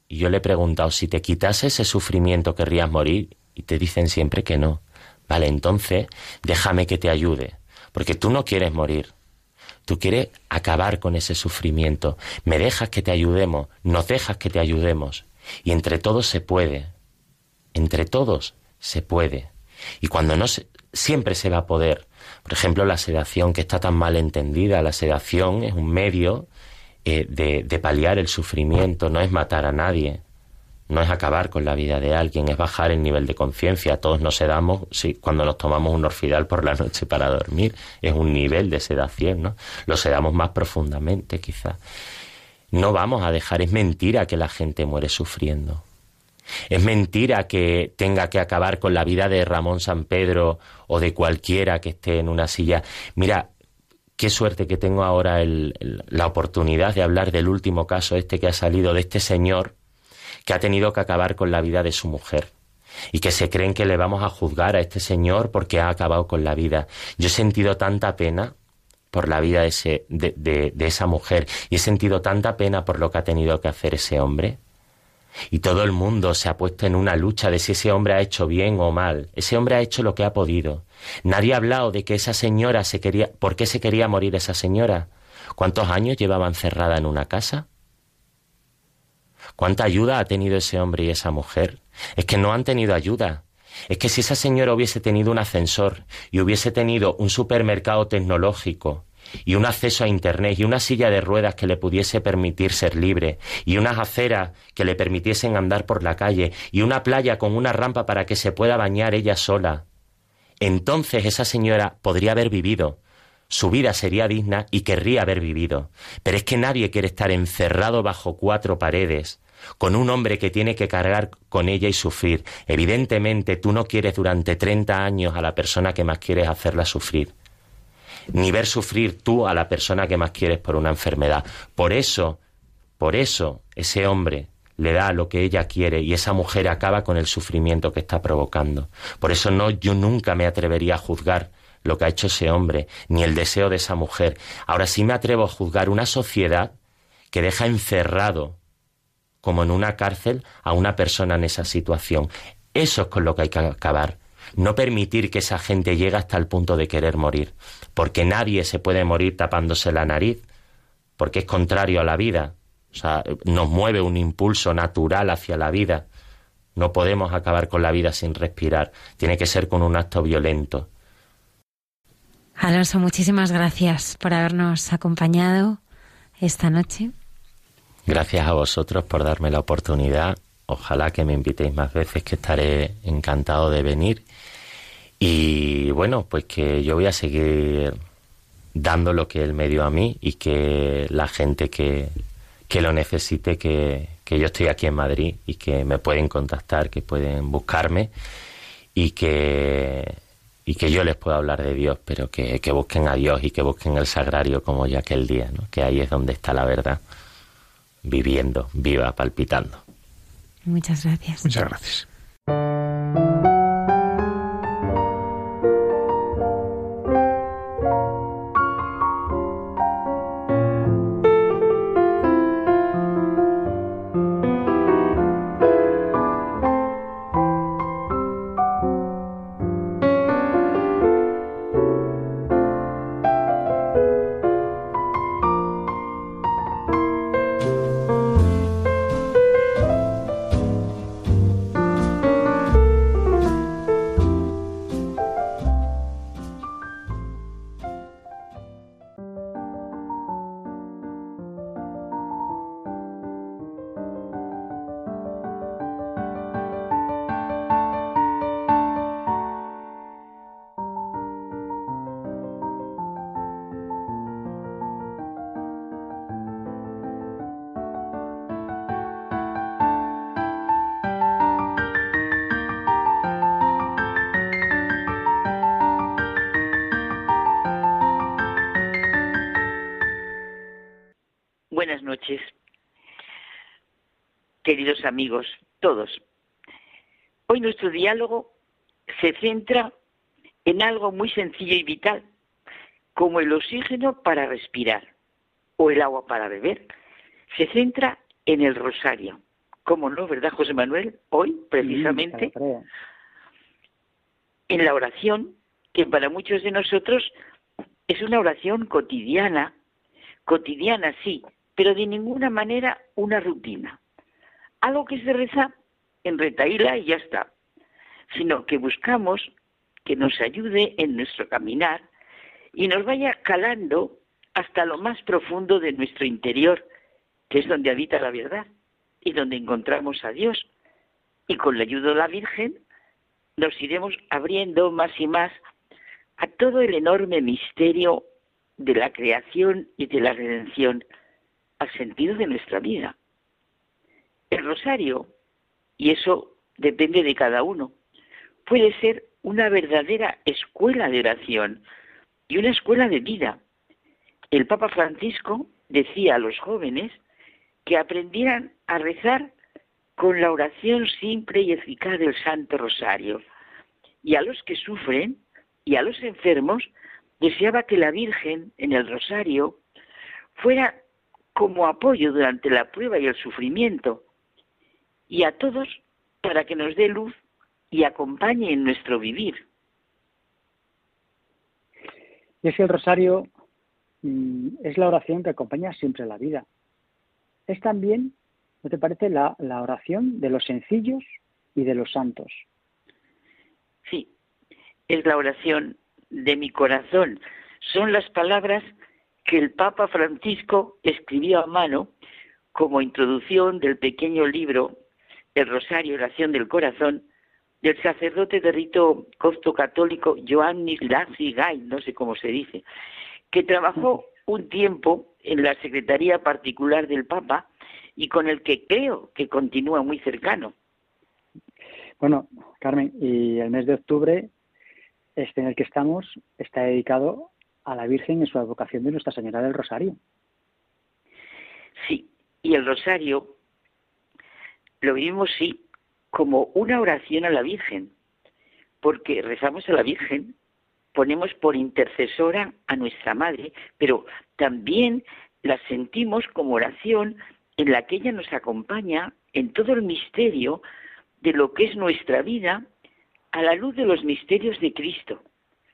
Y yo le he preguntado, si te quitas ese sufrimiento, ¿querrías morir? Y te dicen siempre que no. Vale, entonces déjame que te ayude, porque tú no quieres morir. Tú quieres acabar con ese sufrimiento. Me dejas que te ayudemos, nos dejas que te ayudemos. Y entre todos se puede. Entre todos se puede. Y cuando no se, siempre se va a poder. Por ejemplo, la sedación que está tan mal entendida. La sedación es un medio eh, de, de paliar el sufrimiento, no es matar a nadie no es acabar con la vida de alguien, es bajar el nivel de conciencia. Todos nos sedamos sí, cuando nos tomamos un orfidal por la noche para dormir. Es un nivel de sedación, ¿no? Lo sedamos más profundamente, quizá. No vamos a dejar, es mentira que la gente muere sufriendo. Es mentira que tenga que acabar con la vida de Ramón San Pedro o de cualquiera que esté en una silla. Mira, qué suerte que tengo ahora la oportunidad de hablar del último caso este que ha salido de este señor que ha tenido que acabar con la vida de su mujer. y que se creen que le vamos a juzgar a este señor porque ha acabado con la vida. Yo he sentido tanta pena por la vida de, ese, esa mujer y he sentido tanta pena por lo que ha tenido que hacer ese hombre. Y todo el mundo se ha puesto en una lucha de si ese hombre ha hecho bien o mal. Ese hombre ha hecho lo que ha podido. Nadie ha hablado de que esa señora se quería, ¿por qué se quería morir esa señora? ¿Cuántos años llevaba encerrada en una casa? ¿Cuánta ayuda ha tenido ese hombre y esa mujer? Es que no han tenido ayuda. Es que si esa señora hubiese tenido un ascensor y hubiese tenido un supermercado tecnológico y un acceso a Internet y una silla de ruedas que le pudiese permitir ser libre y unas aceras que le permitiesen andar por la calle y una playa con una rampa para que se pueda bañar ella sola, entonces esa señora podría haber vivido. Su vida sería digna y querría haber vivido. Pero es que nadie quiere estar encerrado bajo cuatro paredes con un hombre que tiene que cargar con ella y sufrir. Evidentemente tú no quieres durante 30 años a la persona que más quieres hacerla sufrir, ni ver sufrir tú a la persona que más quieres por una enfermedad. Por eso, por eso ese hombre le da lo que ella quiere y esa mujer acaba con el sufrimiento que está provocando. Por eso no, yo nunca me atrevería a juzgar lo que ha hecho ese hombre, ni el deseo de esa mujer. Ahora sí me atrevo a juzgar una sociedad que deja encerrado como en una cárcel a una persona en esa situación. Eso es con lo que hay que acabar. No permitir que esa gente llegue hasta el punto de querer morir, porque nadie se puede morir tapándose la nariz, porque es contrario a la vida. O sea, nos mueve un impulso natural hacia la vida. No podemos acabar con la vida sin respirar. Tiene que ser con un acto violento. Alonso, muchísimas gracias por habernos acompañado esta noche. Gracias a vosotros por darme la oportunidad. Ojalá que me invitéis más veces, que estaré encantado de venir. Y bueno, pues que yo voy a seguir dando lo que él me dio a mí y que la gente que, que lo necesite, que, que yo estoy aquí en Madrid y que me pueden contactar, que pueden buscarme y que, y que yo les pueda hablar de Dios, pero que, que busquen a Dios y que busquen el sagrario como ya aquel día, ¿no? que ahí es donde está la verdad viviendo, viva, palpitando. Muchas gracias. Muchas gracias. Queridos amigos, todos. Hoy nuestro diálogo se centra en algo muy sencillo y vital, como el oxígeno para respirar o el agua para beber. Se centra en el rosario. ¿Cómo no, verdad, José Manuel? Hoy, precisamente, en la oración, que para muchos de nosotros es una oración cotidiana, cotidiana sí, pero de ninguna manera una rutina algo que se reza en retaíla y ya está, sino que buscamos que nos ayude en nuestro caminar y nos vaya calando hasta lo más profundo de nuestro interior, que es donde habita la verdad y donde encontramos a Dios. Y con la ayuda de la Virgen nos iremos abriendo más y más a todo el enorme misterio de la creación y de la redención, al sentido de nuestra vida. El rosario, y eso depende de cada uno, puede ser una verdadera escuela de oración y una escuela de vida. El Papa Francisco decía a los jóvenes que aprendieran a rezar con la oración simple y eficaz del Santo Rosario. Y a los que sufren y a los enfermos deseaba que la Virgen en el Rosario fuera como apoyo durante la prueba y el sufrimiento, y a todos para que nos dé luz y acompañe en nuestro vivir. Y es que el rosario mm, es la oración que acompaña siempre la vida. Es también, ¿no te parece, la, la oración de los sencillos y de los santos? Sí, es la oración de mi corazón. Son las palabras que el Papa Francisco escribió a mano como introducción del pequeño libro El Rosario, Oración del Corazón, del sacerdote de rito copto católico Joannis Lassi Gay, no sé cómo se dice, que trabajó un tiempo en la Secretaría Particular del Papa y con el que creo que continúa muy cercano. Bueno, Carmen, y el mes de octubre, este en el que estamos, está dedicado a la Virgen en su advocación de Nuestra Señora del Rosario. Sí, y el Rosario lo vivimos, sí, como una oración a la Virgen, porque rezamos a la Virgen, ponemos por intercesora a nuestra Madre, pero también la sentimos como oración en la que ella nos acompaña en todo el misterio de lo que es nuestra vida a la luz de los misterios de Cristo,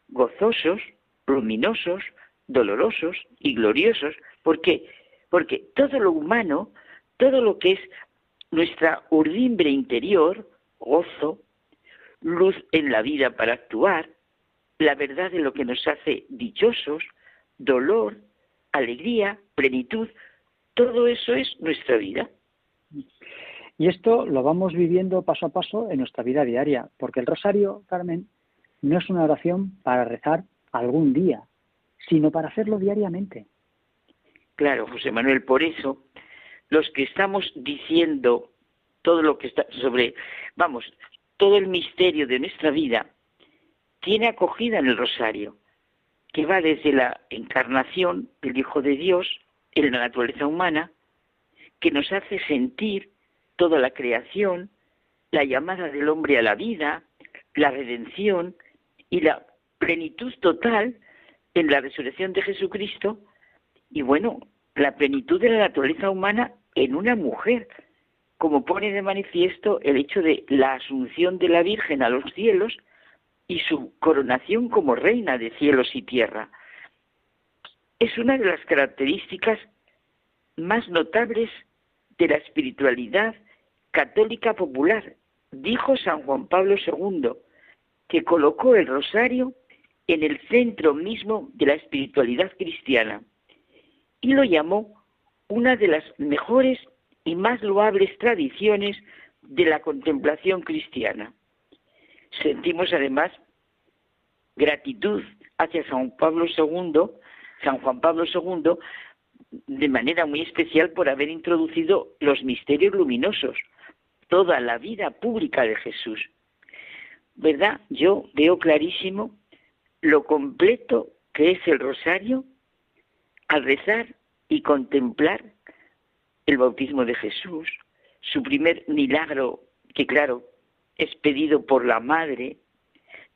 gozosos, luminosos, dolorosos y gloriosos. ¿Por qué? Porque todo lo humano, todo lo que es nuestra urdimbre interior, gozo, luz en la vida para actuar, la verdad de lo que nos hace dichosos, dolor, alegría, plenitud, todo eso es nuestra vida. Y esto lo vamos viviendo paso a paso en nuestra vida diaria, porque el rosario, Carmen, no es una oración para rezar algún día, sino para hacerlo diariamente. Claro, José Manuel, por eso los que estamos diciendo todo lo que está sobre, vamos, todo el misterio de nuestra vida, tiene acogida en el rosario, que va desde la encarnación del Hijo de Dios en la naturaleza humana, que nos hace sentir toda la creación, la llamada del hombre a la vida, la redención y la plenitud total en la resurrección de Jesucristo y bueno, la plenitud de la naturaleza humana en una mujer, como pone de manifiesto el hecho de la asunción de la Virgen a los cielos y su coronación como reina de cielos y tierra. Es una de las características más notables de la espiritualidad católica popular, dijo San Juan Pablo II, que colocó el rosario en el centro mismo de la espiritualidad cristiana y lo llamó una de las mejores y más loables tradiciones de la contemplación cristiana. Sentimos además gratitud hacia San Pablo II, San Juan Pablo II, de manera muy especial por haber introducido los misterios luminosos, toda la vida pública de Jesús. ¿Verdad? Yo veo clarísimo lo completo que es el rosario al rezar y contemplar el bautismo de Jesús, su primer milagro, que claro, es pedido por la Madre,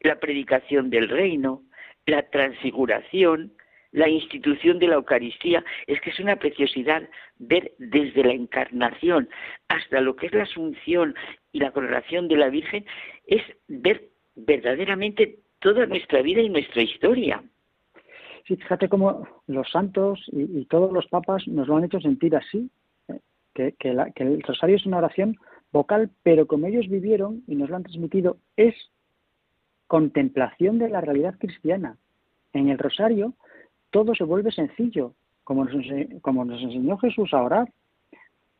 la predicación del reino, la transfiguración, la institución de la Eucaristía, es que es una preciosidad ver desde la encarnación hasta lo que es la asunción y la coronación de la Virgen, es ver verdaderamente toda nuestra vida y nuestra historia. Sí, fíjate cómo los santos y, todos los papas nos lo han hecho sentir así, ¿eh? que, el rosario es una oración vocal, pero como ellos vivieron y nos lo han transmitido, es contemplación de la realidad cristiana. En el rosario todo se vuelve sencillo, como nos, como nos enseñó Jesús a orar.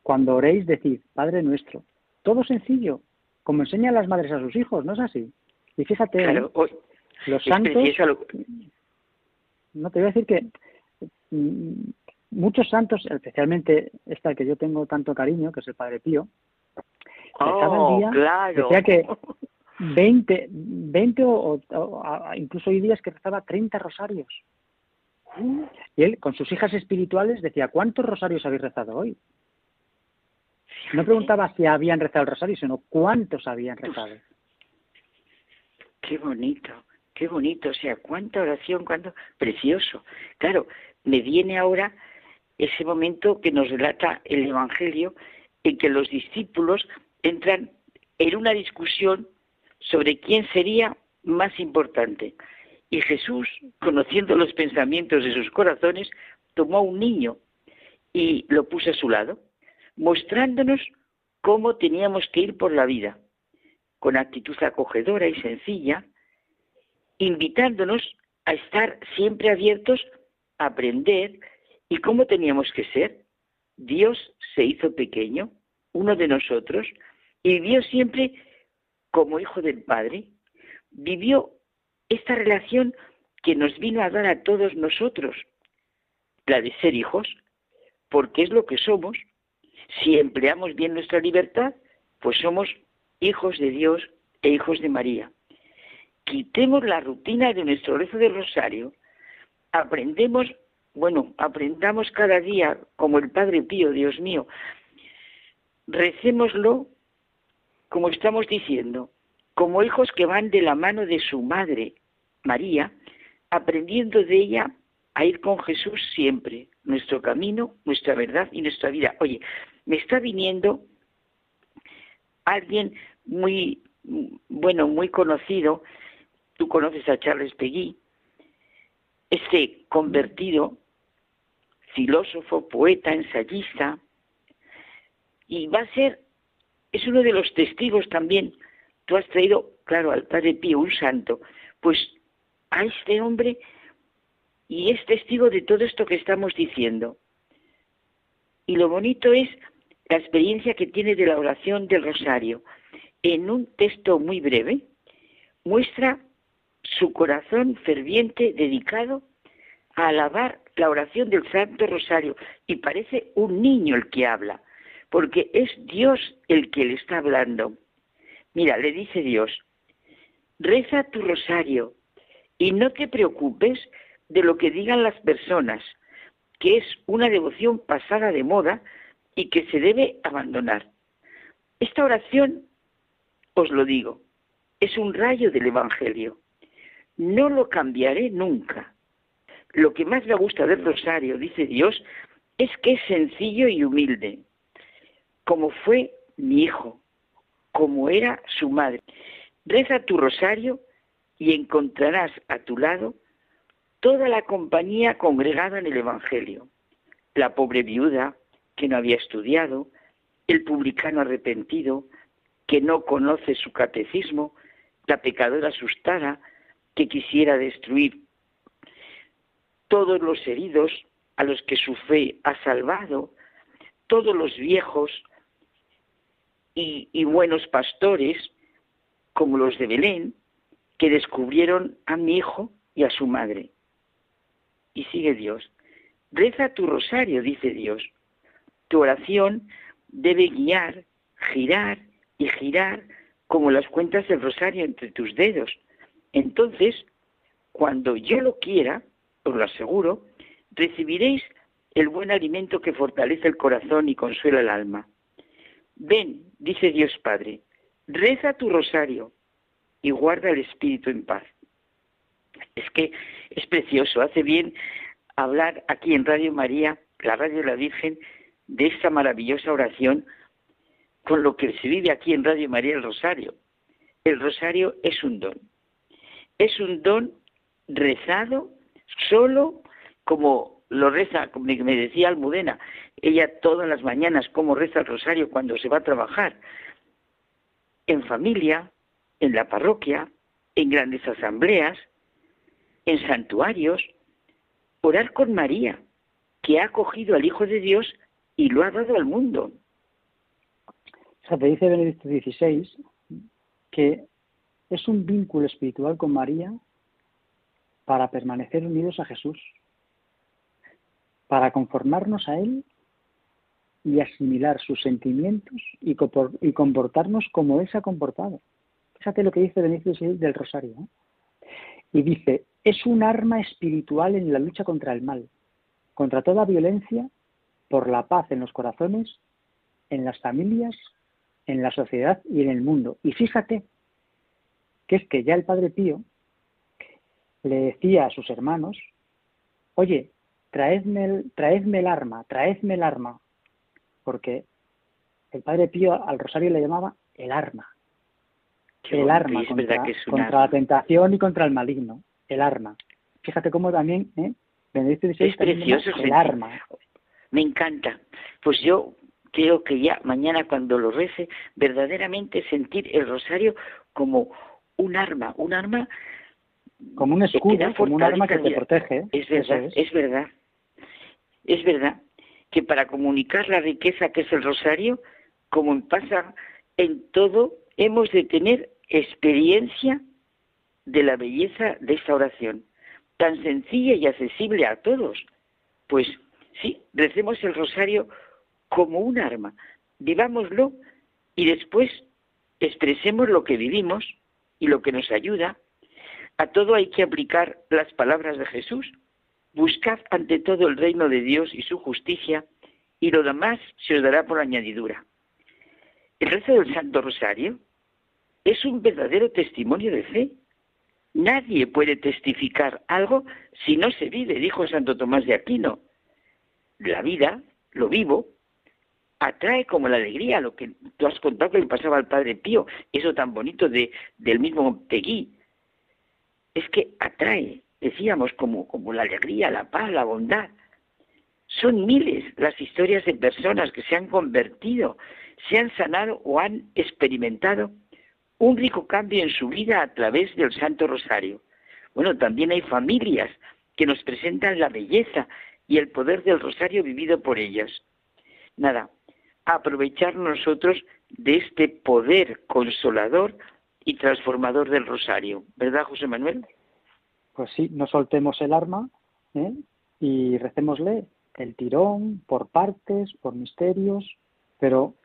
Cuando oréis, decid, Padre nuestro. Todo sencillo, como enseñan las madres a sus hijos, ¿no es así? Y fíjate, ¿eh? Los santos, no te voy a decir que mm, muchos santos, especialmente esta que yo tengo tanto cariño, que es el Padre Pío, oh, día, claro. decía que *laughs* 20, 20 o, incluso hay días que rezaba 30 rosarios. Y él, con sus hijas espirituales, decía, ¿cuántos rosarios habéis rezado hoy? No preguntaba si habían rezado el rosario, sino cuántos habían rezado. Qué bonito, qué bonito, o sea, cuánta oración, cuánto precioso. Claro, me viene ahora ese momento que nos relata el Evangelio en que los discípulos entran en una discusión sobre quién sería más importante. Y Jesús, conociendo los pensamientos de sus corazones, tomó a un niño y lo puso a su lado, mostrándonos cómo teníamos que ir por la vida, con actitud acogedora y sencilla, invitándonos a estar siempre abiertos a aprender y cómo teníamos que ser. Dios se hizo pequeño, uno de nosotros, y vivió siempre como hijo del Padre. Vivió esta relación que nos vino a dar a todos nosotros, la de ser hijos, porque es lo que somos. Si empleamos bien nuestra libertad, pues somos hijos de Dios e hijos de María. Quitemos la rutina de nuestro rezo del rosario. Aprendemos, bueno, aprendamos cada día como el Padre Pío, Dios mío. Recémoslo como estamos diciendo, como hijos que van de la mano de su madre, María, aprendiendo de ella a ir con Jesús siempre, nuestro camino, nuestra verdad y nuestra vida. Oye, me está viniendo alguien muy, bueno, muy conocido, tú conoces a Charles Peguy, este convertido, filósofo, poeta, ensayista, y va a ser, es uno de los testigos también, tú has traído, claro, al Padre Pío, un santo, pues a este hombre y es testigo de todo esto que estamos diciendo. Y lo bonito es la experiencia que tiene de la oración del rosario. En un texto muy breve, muestra su corazón ferviente dedicado a alabar la oración del Santo Rosario. Y parece un niño el que habla, porque es Dios el que le está hablando. Mira, le dice Dios, reza tu rosario y no te preocupes de lo que digan las personas, que es una devoción pasada de moda y que se debe abandonar. Esta oración, os lo digo, es un rayo del Evangelio. No lo cambiaré nunca. Lo que más me gusta del rosario, dice Dios, es que es sencillo y humilde, como fue mi hijo, como era su madre. Reza tu rosario y encontrarás a tu lado toda la compañía congregada en el Evangelio, la pobre viuda que no había estudiado, el publicano arrepentido que no conoce su catecismo, la pecadora asustada que quisiera destruir, todos los heridos a los que su fe ha salvado, todos los viejos y, buenos pastores, como los de Belén, que descubrieron a mi hijo y a su madre. Y sigue Dios. Reza tu rosario, dice Dios. Tu oración debe guiar, girar y girar como las cuentas del rosario entre tus dedos. Entonces, cuando yo lo quiera, os lo aseguro, recibiréis el buen alimento que fortalece el corazón y consuela el alma. Ven, dice Dios Padre, reza tu rosario y guarda el espíritu en paz. Es que es precioso, hace bien hablar aquí en Radio María, la Radio de la Virgen, de esta maravillosa oración con lo que se vive aquí en Radio María el Rosario. El Rosario es un don. Es un don rezado solo como lo reza, como me decía Almudena, ella todas las mañanas como reza el Rosario cuando se va a trabajar, en familia, en la parroquia, en grandes asambleas, en santuarios, orar con María, que ha acogido al Hijo de Dios y lo ha dado al mundo. O sea, te dice Benedicto XVI que es un vínculo espiritual con María para permanecer unidos a Jesús, para conformarnos a Él y asimilar sus sentimientos y comportarnos como Él se ha comportado. Fíjate lo que dice Benedicto XVI del Rosario. Y dice, es un arma espiritual en la lucha contra el mal, contra toda violencia, por la paz en los corazones en las familias, en la sociedad y en el mundo. Y fíjate que es que ya el Padre Pío le decía a sus hermanos, oye, traedme el, traedme el arma, traedme el arma, porque el Padre Pío al rosario le llamaba el arma, el arma contra, la tentación y contra el maligno, el arma. Fíjate cómo también, ¿eh? es precioso el arma. Me encanta. Pues yo creo que ya mañana cuando lo rece, verdaderamente sentir el rosario como un arma, un arma como un escudo, como un arma que te protege. Es verdad, es. es verdad. Es verdad que para comunicar la riqueza que es el rosario, como pasa en todo, hemos de tener experiencia de la belleza de esta oración, tan sencilla y accesible a todos. Pues sí, recemos el rosario como un arma, vivámoslo y después expresemos lo que vivimos y lo que nos ayuda. A todo hay que aplicar las palabras de Jesús. Buscad ante todo el reino de Dios y su justicia, y lo demás se os dará por añadidura. El rezo del Santo Rosario es un verdadero testimonio de fe. Nadie puede testificar algo si no se vive, dijo Santo Tomás de Aquino. La vida, lo vivo, atrae como la alegría, lo que tú has contado que le pasaba al Padre Pío, eso tan bonito de, del mismo Peguí. Es que atrae, decíamos, como, como la alegría, la paz, la bondad. Son miles las historias de personas que se han convertido, se han sanado o han experimentado un rico cambio en su vida a través del Santo Rosario. Bueno, también hay familias que nos presentan la belleza y el poder del Rosario vivido por ellas. Nada, aprovechar nosotros de este poder consolador y transformador del Rosario. ¿Verdad, José Manuel? Pues sí, no soltemos el arma ¿eh? y recémosle el tirón por partes, por misterios, pero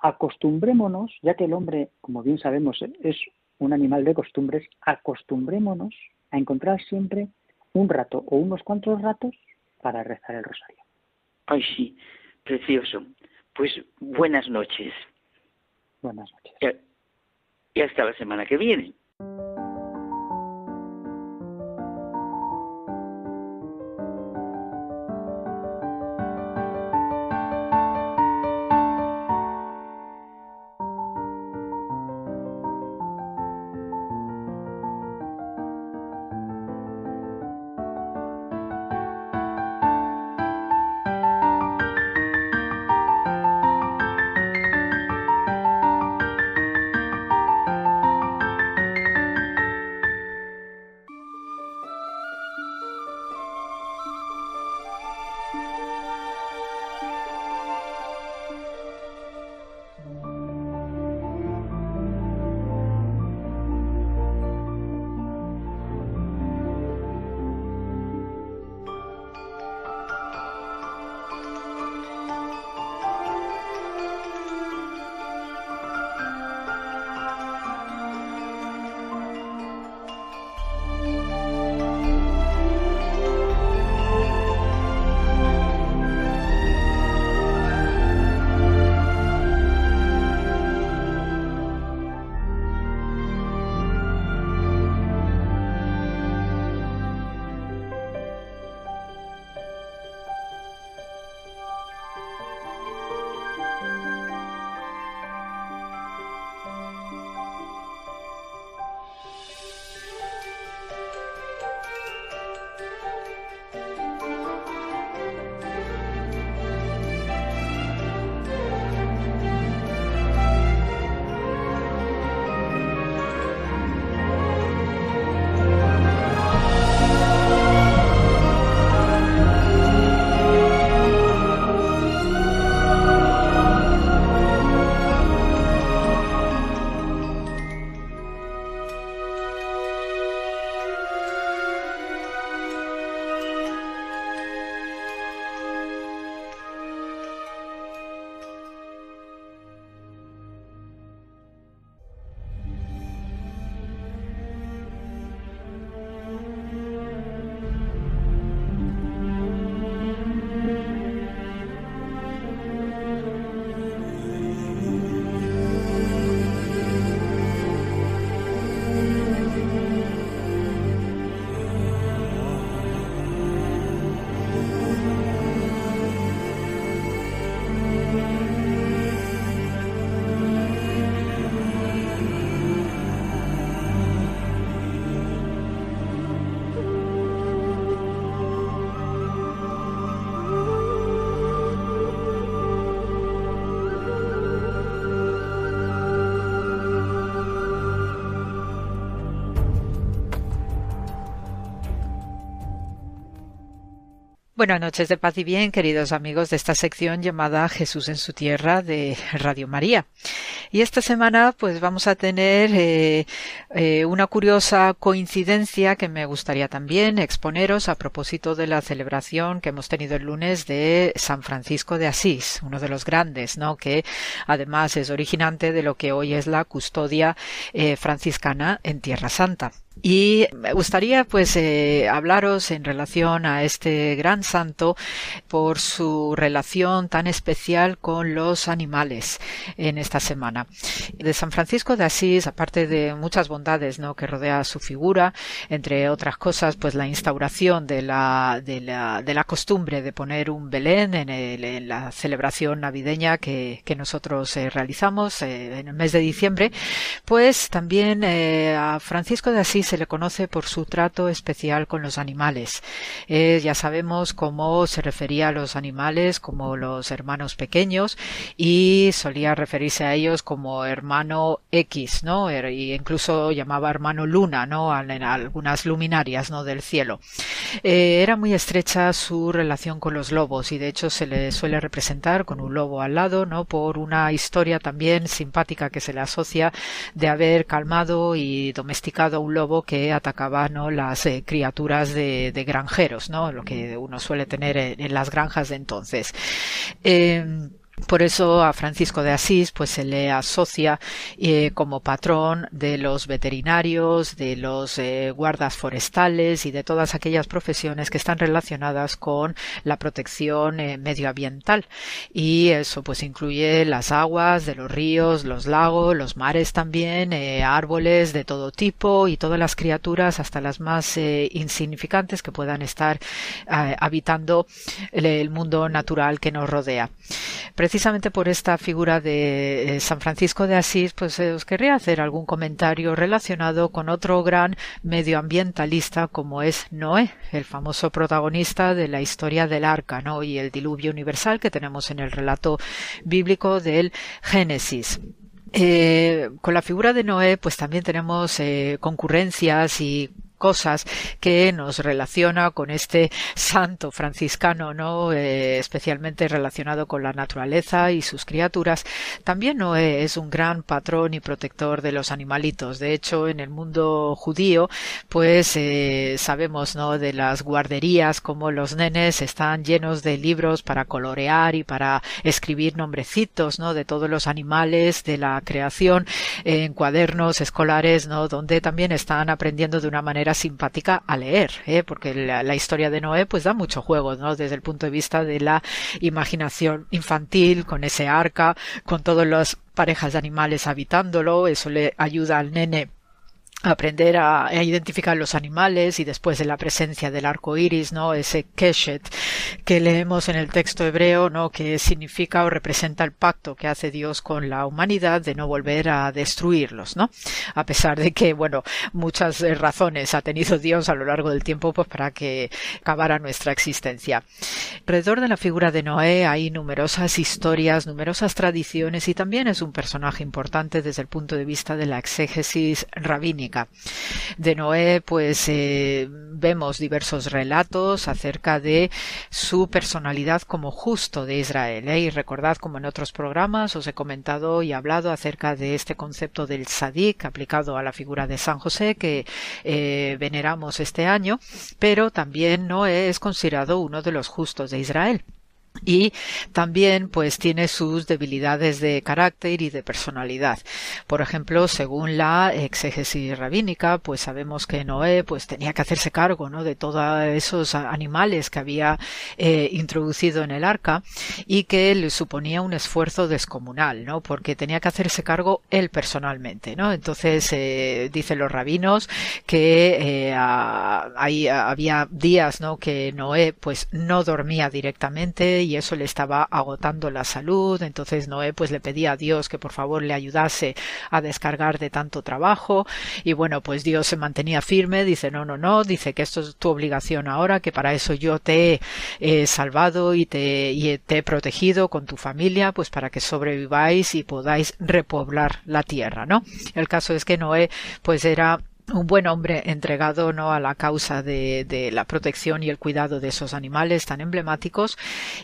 acostumbrémonos, ya que el hombre, como bien sabemos, es un animal de costumbres, acostumbrémonos a encontrar siempre un rato o unos cuantos ratos para rezar el rosario. Ay, sí, precioso. Pues buenas noches. Buenas noches. Y hasta la semana que viene. Buenas noches de paz y bien, queridos amigos de esta sección llamada Jesús en su tierra de Radio María. Y esta semana pues vamos a tener eh, eh, una curiosa coincidencia que me gustaría también exponeros a propósito de la celebración que hemos tenido el lunes de San Francisco de Asís, uno de los grandes, ¿no? Que además es originante de lo que hoy es la custodia eh, franciscana en Tierra Santa. Y me gustaría pues eh, hablaros en relación a este gran santo por su relación tan especial con los animales en esta semana. De San Francisco de Asís, aparte de muchas bondades ¿no? que rodea su figura, entre otras cosas, pues la instauración de la, de la, de la costumbre de poner un Belén en, el, en la celebración navideña que, que nosotros eh, realizamos eh, en el mes de diciembre, pues también eh, a Francisco de Asís se le conoce por su trato especial con los animales. Eh, ya sabemos cómo se refería a los animales como los hermanos pequeños y solía referirse a ellos como hermano X, ¿no? Y incluso llamaba hermano Luna, ¿no? En algunas luminarias, ¿no? Del cielo. Eh, era muy estrecha su relación con los lobos y de hecho se le suele representar con un lobo al lado, ¿no? Por una historia también simpática que se le asocia de haber calmado y domesticado a un lobo que atacaba ¿no? las eh, criaturas de, granjeros, ¿no? lo que uno suele tener en, las granjas de entonces. Eh, por eso a Francisco de Asís pues se le asocia eh, como patrón de los veterinarios, de los eh, guardas forestales y de todas aquellas profesiones que están relacionadas con la protección eh, medioambiental. Y eso pues incluye las aguas de los ríos, los lagos, los mares también, árboles de todo tipo y todas las criaturas hasta las más insignificantes que puedan estar habitando el mundo natural que nos rodea precisamente por esta figura de eh, San Francisco de Asís, pues eh, os querría hacer algún comentario relacionado con otro gran medioambientalista como es Noé, el famoso protagonista de la historia del arca, ¿no? Y el diluvio universal que tenemos en el relato bíblico del Génesis. Eh, con la figura de Noé, pues también tenemos concurrencias y cosas que nos relaciona con este santo franciscano, ¿no? Eh, especialmente relacionado con la naturaleza y sus criaturas. También Noé es un gran patrón y protector de los animalitos. De hecho, en el mundo judío, pues eh, sabemos, ¿no? De las guarderías, como los nenes están llenos de libros para colorear y para escribir nombrecitos, ¿no? De todos los animales de la creación en cuadernos escolares, ¿no? Donde también están aprendiendo de una manera simpática a leer, ¿eh? porque la, la, historia de Noé pues da mucho juego, ¿no? Desde el punto de vista de la imaginación infantil, con ese arca, con todas las parejas de animales habitándolo, eso le ayuda al nene aprender a, a, identificar los animales y después de la presencia del arco iris, ¿no? Ese keshet que leemos en el texto hebreo, ¿no? Que significa o representa el pacto que hace Dios con la humanidad de no volver a destruirlos, ¿no? A pesar de que, bueno, muchas razones ha tenido Dios a lo largo del tiempo, pues para que acabara nuestra existencia. Alrededor de la figura de Noé hay numerosas historias, numerosas tradiciones y también es un personaje importante desde el punto de vista de la exégesis rabínica de Noé, pues eh, vemos diversos relatos acerca de su personalidad como justo de Israel. ¿eh? Y recordad, como en otros programas os he comentado y hablado acerca de este concepto del sadik aplicado a la figura de San José que eh, veneramos este año, pero también Noé es considerado uno de los justos de Israel y también pues tiene sus debilidades de carácter y de personalidad. Por ejemplo, según la exégesis rabínica, pues sabemos que Noé pues tenía que hacerse cargo ¿no? de todos esos animales que había eh, introducido en el arca y que le suponía un esfuerzo descomunal, ¿no? porque tenía que hacerse cargo él personalmente. ¿no? Entonces eh, dicen los rabinos que eh, ahí había días ¿no? que Noé pues no dormía directamente y eso le estaba agotando la salud. Entonces Noé pues le pedía a Dios que por favor le ayudase a descargar de tanto trabajo y bueno pues Dios se mantenía firme, dice no, no, no, dice que esto es tu obligación ahora, que para eso yo te he eh, salvado y te, y te he protegido con tu familia pues para que sobreviváis y podáis repoblar la tierra, ¿no? El caso es que Noé pues era un buen hombre entregado no a la causa de, de, la protección y el cuidado de esos animales tan emblemáticos.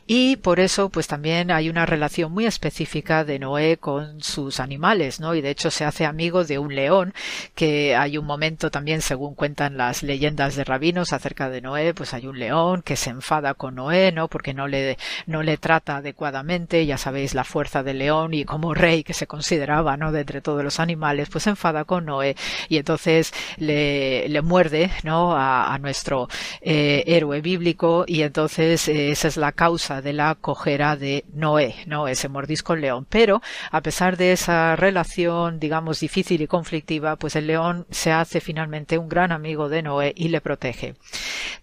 Y por eso pues también hay una relación muy específica de Noé con sus animales no y de hecho se hace amigo de un león que hay un momento también según cuentan las leyendas de rabinos acerca de Noé pues hay un león que se enfada con Noé no porque no le no le trata adecuadamente. Ya sabéis la fuerza del león y como rey que se consideraba no de entre todos los animales pues se enfada con Noé. Y entonces le, muerde ¿no? a, nuestro eh, héroe bíblico y entonces eh, esa es la causa de la cojera de Noé, ¿no? ese mordisco león. Pero a pesar de esa relación, digamos, difícil y conflictiva, pues el león se hace finalmente un gran amigo de Noé y le protege.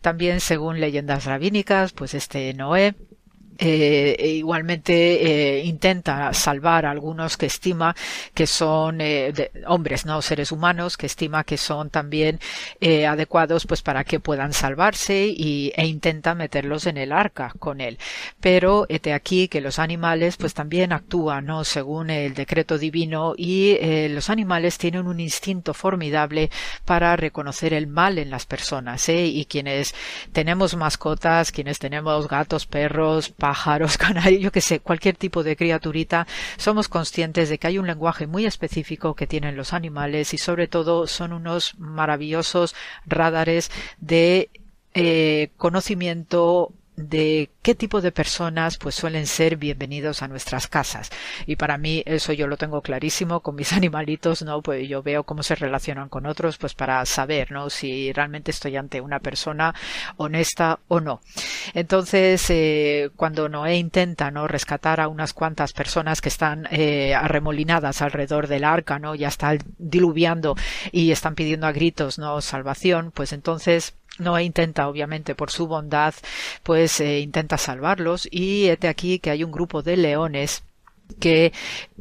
También, según leyendas rabínicas, pues este Noé eh, e igualmente eh, intenta salvar a algunos que estima que son eh, hombres, no seres humanos, que estima que son también adecuados pues para que puedan salvarse y, e intenta meterlos en el arca con él. Pero este aquí que los animales pues también actúan no según el decreto divino y los animales tienen un instinto formidable para reconocer el mal en las personas y quienes tenemos mascotas, quienes tenemos gatos, perros, *laughs* canarios, yo que sé, cualquier tipo de criaturita, somos conscientes de que hay un lenguaje muy específico que tienen los animales y sobre todo son unos maravillosos radares de eh, conocimiento de qué tipo de personas pues suelen ser bienvenidos a nuestras casas. Y para mí eso yo lo tengo clarísimo con mis *laughs* animalitos no pues yo veo cómo se relacionan con otros pues para saber no si realmente estoy ante una persona honesta o no. Entonces eh, cuando Noé intenta no rescatar a unas cuantas personas que están eh, arremolinadas alrededor del arca no ya está diluviando y están pidiendo a gritos no salvación pues entonces Noé intenta, obviamente, por su bondad, pues eh, intenta salvarlos. Y este aquí que hay un grupo de leones que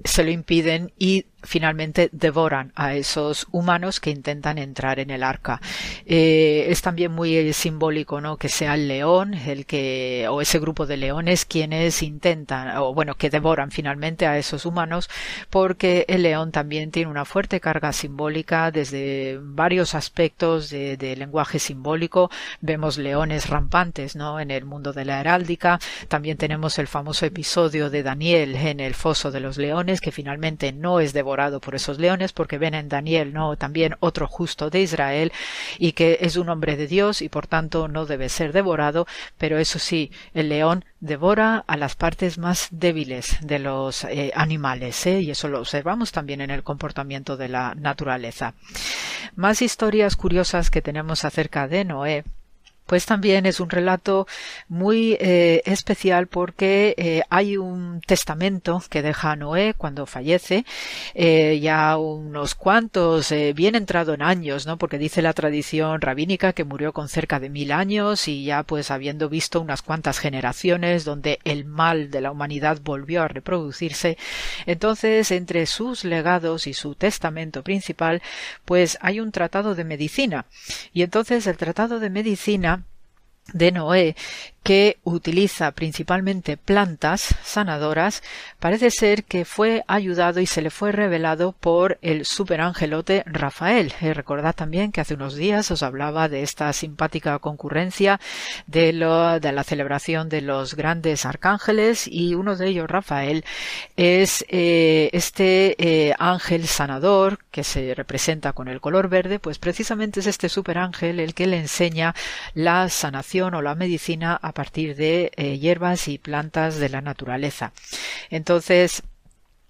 se lo impiden y finalmente devoran a esos humanos que intentan entrar en el arca. Eh, es también muy simbólico, ¿no? Que sea el león, el que, o ese grupo de leones quienes intentan, o bueno, que devoran finalmente a esos humanos, porque el león también tiene una fuerte carga simbólica desde varios aspectos de, lenguaje simbólico. Vemos leones rampantes, ¿no? En el mundo de la heráldica. También tenemos el famoso episodio de Daniel en el foso de los leones, que finalmente no es devorado por esos leones porque ven en Daniel no también otro justo de Israel y que es un hombre de Dios y por tanto no debe ser devorado pero eso sí el león devora a las partes más débiles de los eh, animales ¿eh? y eso lo observamos también en el comportamiento de la naturaleza. Más historias curiosas que tenemos acerca de Noé pues también es un relato muy eh, especial porque eh, hay un testamento que deja Noé cuando fallece, eh, ya unos cuantos, bien entrado en años, ¿no? Porque dice la tradición rabínica que murió con cerca de mil años y ya pues habiendo visto unas cuantas generaciones donde el mal de la humanidad volvió a reproducirse. Entonces, entre sus legados y su testamento principal, pues hay un tratado de medicina. Y entonces el tratado de medicina de Noé que utiliza principalmente plantas sanadoras, parece ser que fue ayudado y se le fue revelado por el superangelote Rafael. Eh, recordad también que hace unos días os hablaba de esta simpática concurrencia de, la celebración de los grandes arcángeles y uno de ellos, Rafael, es eh, este eh, ángel sanador que se representa con el color verde, pues precisamente es este superángel el que le enseña la sanación o la medicina a partir de eh, hierbas y plantas de la naturaleza. Entonces,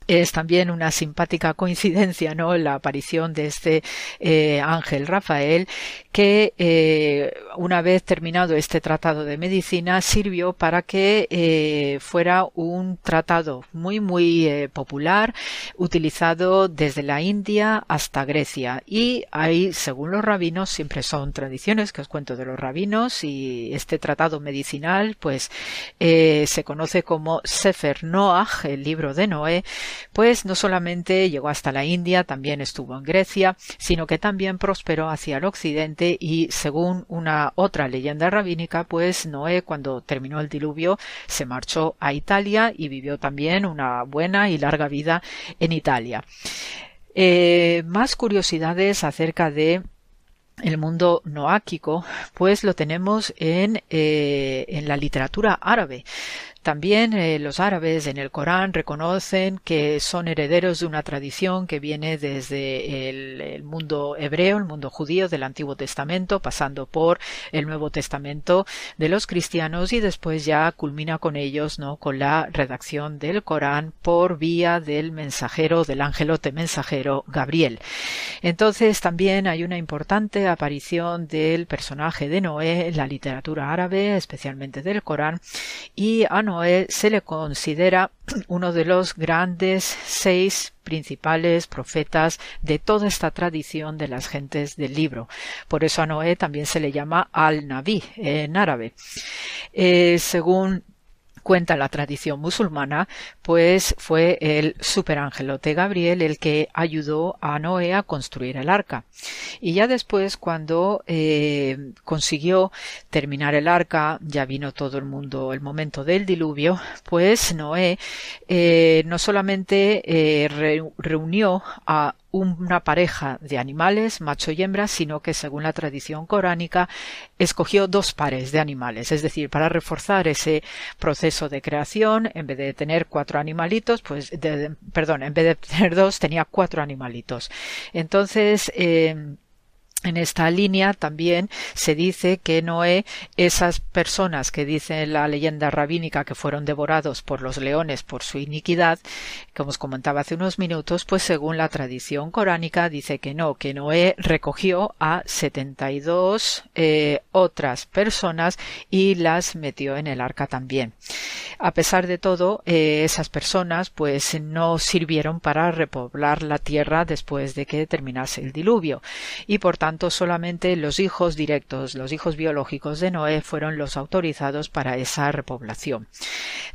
es también una simpática coincidencia, ¿no? La aparición de este eh, ángel Rafael, que eh, una vez terminado este tratado de medicina sirvió para que eh, fuera un tratado muy muy eh, popular, utilizado desde la India hasta Grecia. Y ahí, según los rabinos, siempre son tradiciones que os cuento de los rabinos y este tratado medicinal, pues eh, se conoce como Sefer Noach, el libro de Noé pues no solamente llegó hasta la India, también estuvo en Grecia, sino que también prosperó hacia el occidente y según una otra leyenda rabínica, pues Noé cuando terminó el diluvio se marchó a Italia y vivió también una buena y larga vida en Italia. Eh, más curiosidades acerca de el mundo noáquico, pues lo tenemos en, eh, en la literatura árabe. También eh, los árabes en el Corán reconocen que son herederos de una tradición que viene desde el, mundo hebreo, el mundo judío del Antiguo Testamento, pasando por el Nuevo Testamento de los cristianos y después ya culmina con ellos, ¿no? Con la redacción del Corán por vía del mensajero, del angelote mensajero Gabriel. Entonces también hay una importante aparición del personaje de Noé en la literatura árabe, especialmente del Corán, y a se le considera *clears throat* uno de los grandes seis principales profetas de toda esta tradición de las gentes del libro. Por eso a Noé también se le llama al-Nabi en árabe. Eh, según cuenta la tradición musulmana, pues fue el superangelote Gabriel el que ayudó a Noé a construir el arca. Y ya después, cuando eh, consiguió terminar el arca, ya vino todo el mundo el momento del diluvio, pues Noé eh, no solamente eh, reunió a una pareja de animales, macho y hembra, sino que según la tradición coránica escogió dos pares de animales, es decir, para reforzar ese proceso de creación, en vez de tener cuatro animalitos, pues, perdón, en vez de tener dos, tenía cuatro animalitos. Entonces, eh, en esta línea también se dice que Noé, esas personas que dice la leyenda rabínica que fueron devorados por los leones por su iniquidad, como os comentaba hace unos minutos, pues según la tradición coránica dice que no, que Noé recogió a 72 eh, otras personas y las metió en el arca también. A pesar de todo, eh, esas personas pues no sirvieron para repoblar la tierra después de que terminase el diluvio y por tanto solamente los hijos directos, los hijos biológicos de Noé fueron los autorizados para esa repoblación.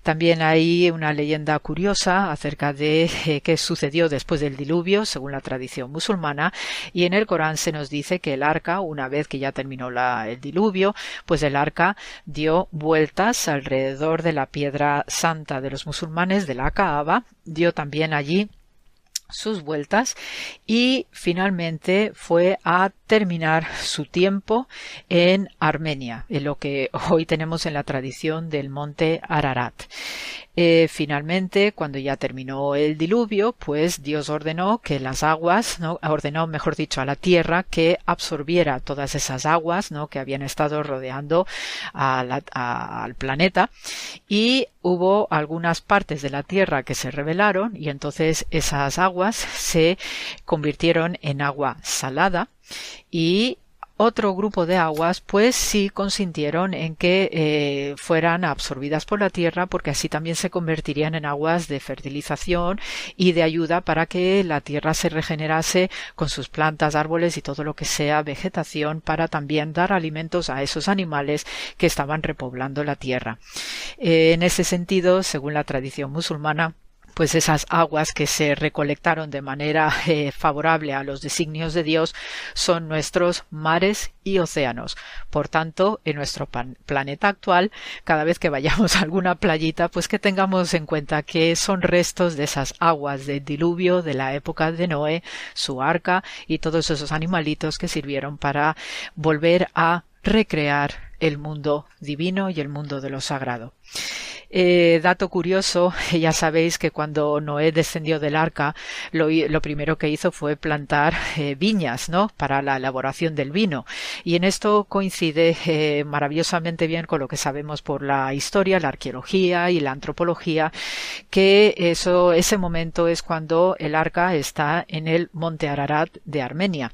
También hay una leyenda curiosa acerca de eh, qué sucedió después del diluvio, según la tradición musulmana, y en el Corán se nos dice que el arca, una vez que ya terminó el diluvio, pues el arca dio vueltas alrededor de la piedra santa de los musulmanes de la Kaaba, dio también allí sus vueltas y finalmente fue a terminar su tiempo en Armenia, en lo que hoy tenemos en la tradición del monte Ararat. Eh, finalmente, cuando ya terminó el diluvio, pues Dios ordenó que las aguas, ¿no? ordenó, mejor dicho, a la tierra que absorbiera todas esas aguas, ¿no? que habían estado rodeando al planeta, y hubo algunas partes de la tierra que se rebelaron, y entonces esas aguas se convirtieron en agua salada y otro grupo de aguas pues sí consintieron en que eh, fueran absorbidas por la tierra porque así también se convertirían en aguas de fertilización y de ayuda para que la tierra se regenerase con sus plantas, árboles y todo lo que sea vegetación para también dar alimentos a esos animales que estaban repoblando la tierra. Eh, en ese sentido, según la tradición musulmana, pues esas aguas que se recolectaron de manera eh, favorable a los designios de Dios son nuestros mares y océanos. Por tanto, en nuestro planeta actual, cada vez que vayamos a alguna playita, pues que tengamos en cuenta que son restos de esas aguas del diluvio de la época de Noé, su arca y todos esos animalitos que sirvieron para volver a recrear el mundo divino y el mundo de lo sagrado. Eh, dato curioso, *laughs* ya sabéis que cuando Noé descendió del arca, lo, primero que hizo fue plantar eh, viñas, ¿no? Para la elaboración del vino. Y en esto coincide eh, maravillosamente bien con lo que sabemos por la historia, la arqueología y la antropología, que eso, ese momento es cuando el arca está en el monte Ararat de Armenia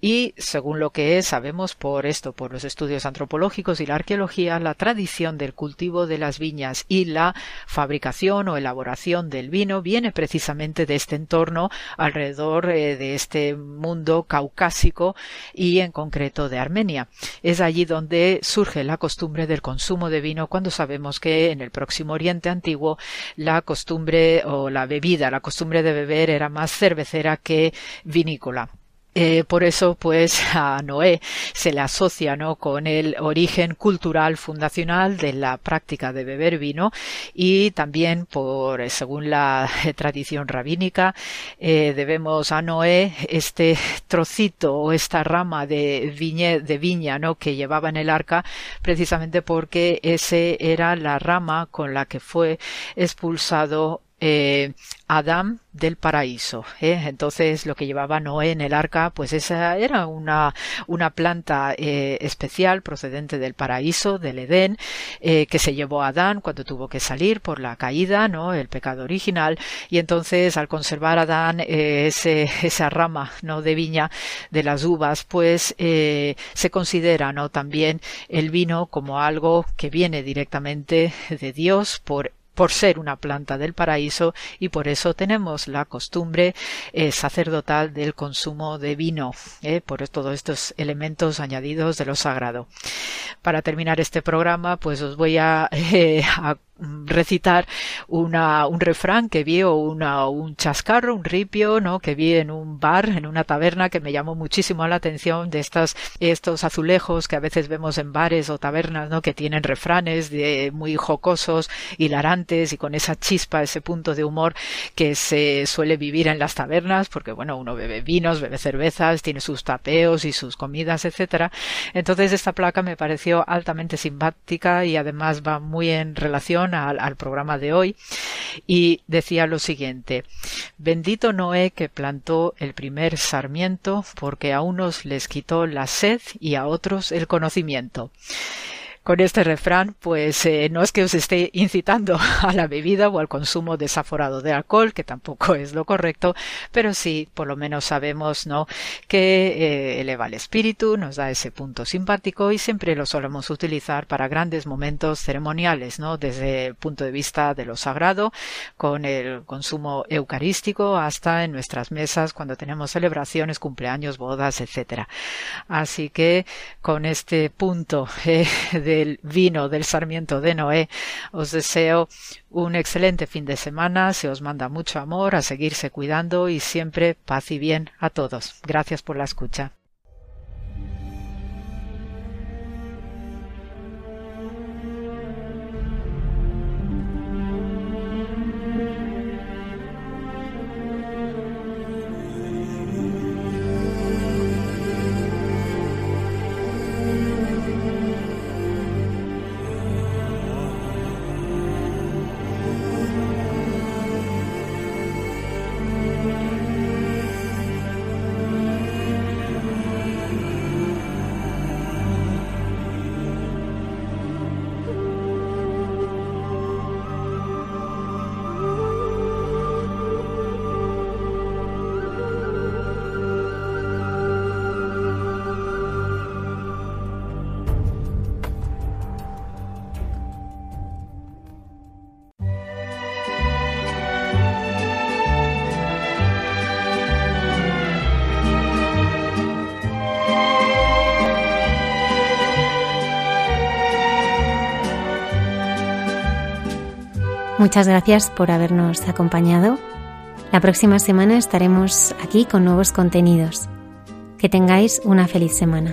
y según lo que sabemos por esto, por los estudios antropológicos y la arqueología, la tradición del cultivo de las viñas y la fabricación o elaboración del vino viene precisamente de este entorno alrededor eh, de este mundo caucásico y en concreto de Armenia. Es allí donde surge la costumbre del consumo de vino cuando sabemos que en el próximo Oriente antiguo la costumbre o la bebida, la costumbre de beber era más cervecera que vinícola. Eh, por eso, pues, *laughs* a Noé se le asocia, ¿no? Con el origen cultural fundacional de la práctica de beber vino y también por, según la *laughs* tradición rabínica, eh, debemos a Noé este trocito o esta rama de, de viña, ¿no? Que llevaba en el arca, precisamente porque ese era la rama con la que fue expulsado eh, Adán del paraíso. ¿eh? Entonces lo que llevaba Noé en el arca, pues esa era una, una planta eh, especial procedente del paraíso, del Edén, que se llevó a Adán cuando tuvo que salir por la caída, ¿no? El pecado original. Y entonces al conservar Adán esa rama, ¿no? De viña de las uvas, pues se considera, ¿no? También el vino como algo que viene directamente de Dios por por ser una planta del paraíso y por eso tenemos la costumbre eh, sacerdotal del consumo de vino, eh, por todos estos elementos añadidos de lo sagrado. Para terminar este programa, pues os voy a, *laughs* eh, a recitar una, un refrán que vi o una, un chascarro, un ripio, ¿no? Que vi en un bar, en una taberna que me llamó muchísimo la atención de estas, estos azulejos que a veces vemos en bares o tabernas, ¿no? Que tienen refranes de, muy jocosos, hilarantes y con esa chispa, ese punto de humor que se suele vivir en las tabernas, porque bueno, uno bebe vinos, bebe cervezas, tiene sus tapeos y sus comidas, etcétera. Entonces esta placa me pareció altamente simpática y además va muy en relación al, programa de hoy y decía lo siguiente Bendito Noé que plantó el primer sarmiento porque a unos les quitó la sed y a otros el conocimiento con este refrán, pues eh, no es que os esté incitando *laughs* a la bebida o al consumo desaforado de alcohol, que tampoco es lo correcto, pero sí, por lo menos sabemos, ¿no? Que eh, eleva el espíritu, nos da ese punto simpático y siempre lo solemos utilizar para grandes momentos ceremoniales, ¿no? Desde el punto de vista de lo sagrado, con el consumo eucarístico, hasta en nuestras mesas cuando tenemos celebraciones, cumpleaños, bodas, etcétera. Así que con este punto *laughs* eh, de del vino del Sarmiento de Noé. Os deseo un excelente fin de semana, se os manda mucho amor, a seguirse cuidando y siempre paz y bien a todos. Gracias por la escucha. Muchas gracias por habernos acompañado. La próxima semana estaremos aquí con nuevos contenidos. Que tengáis una feliz semana.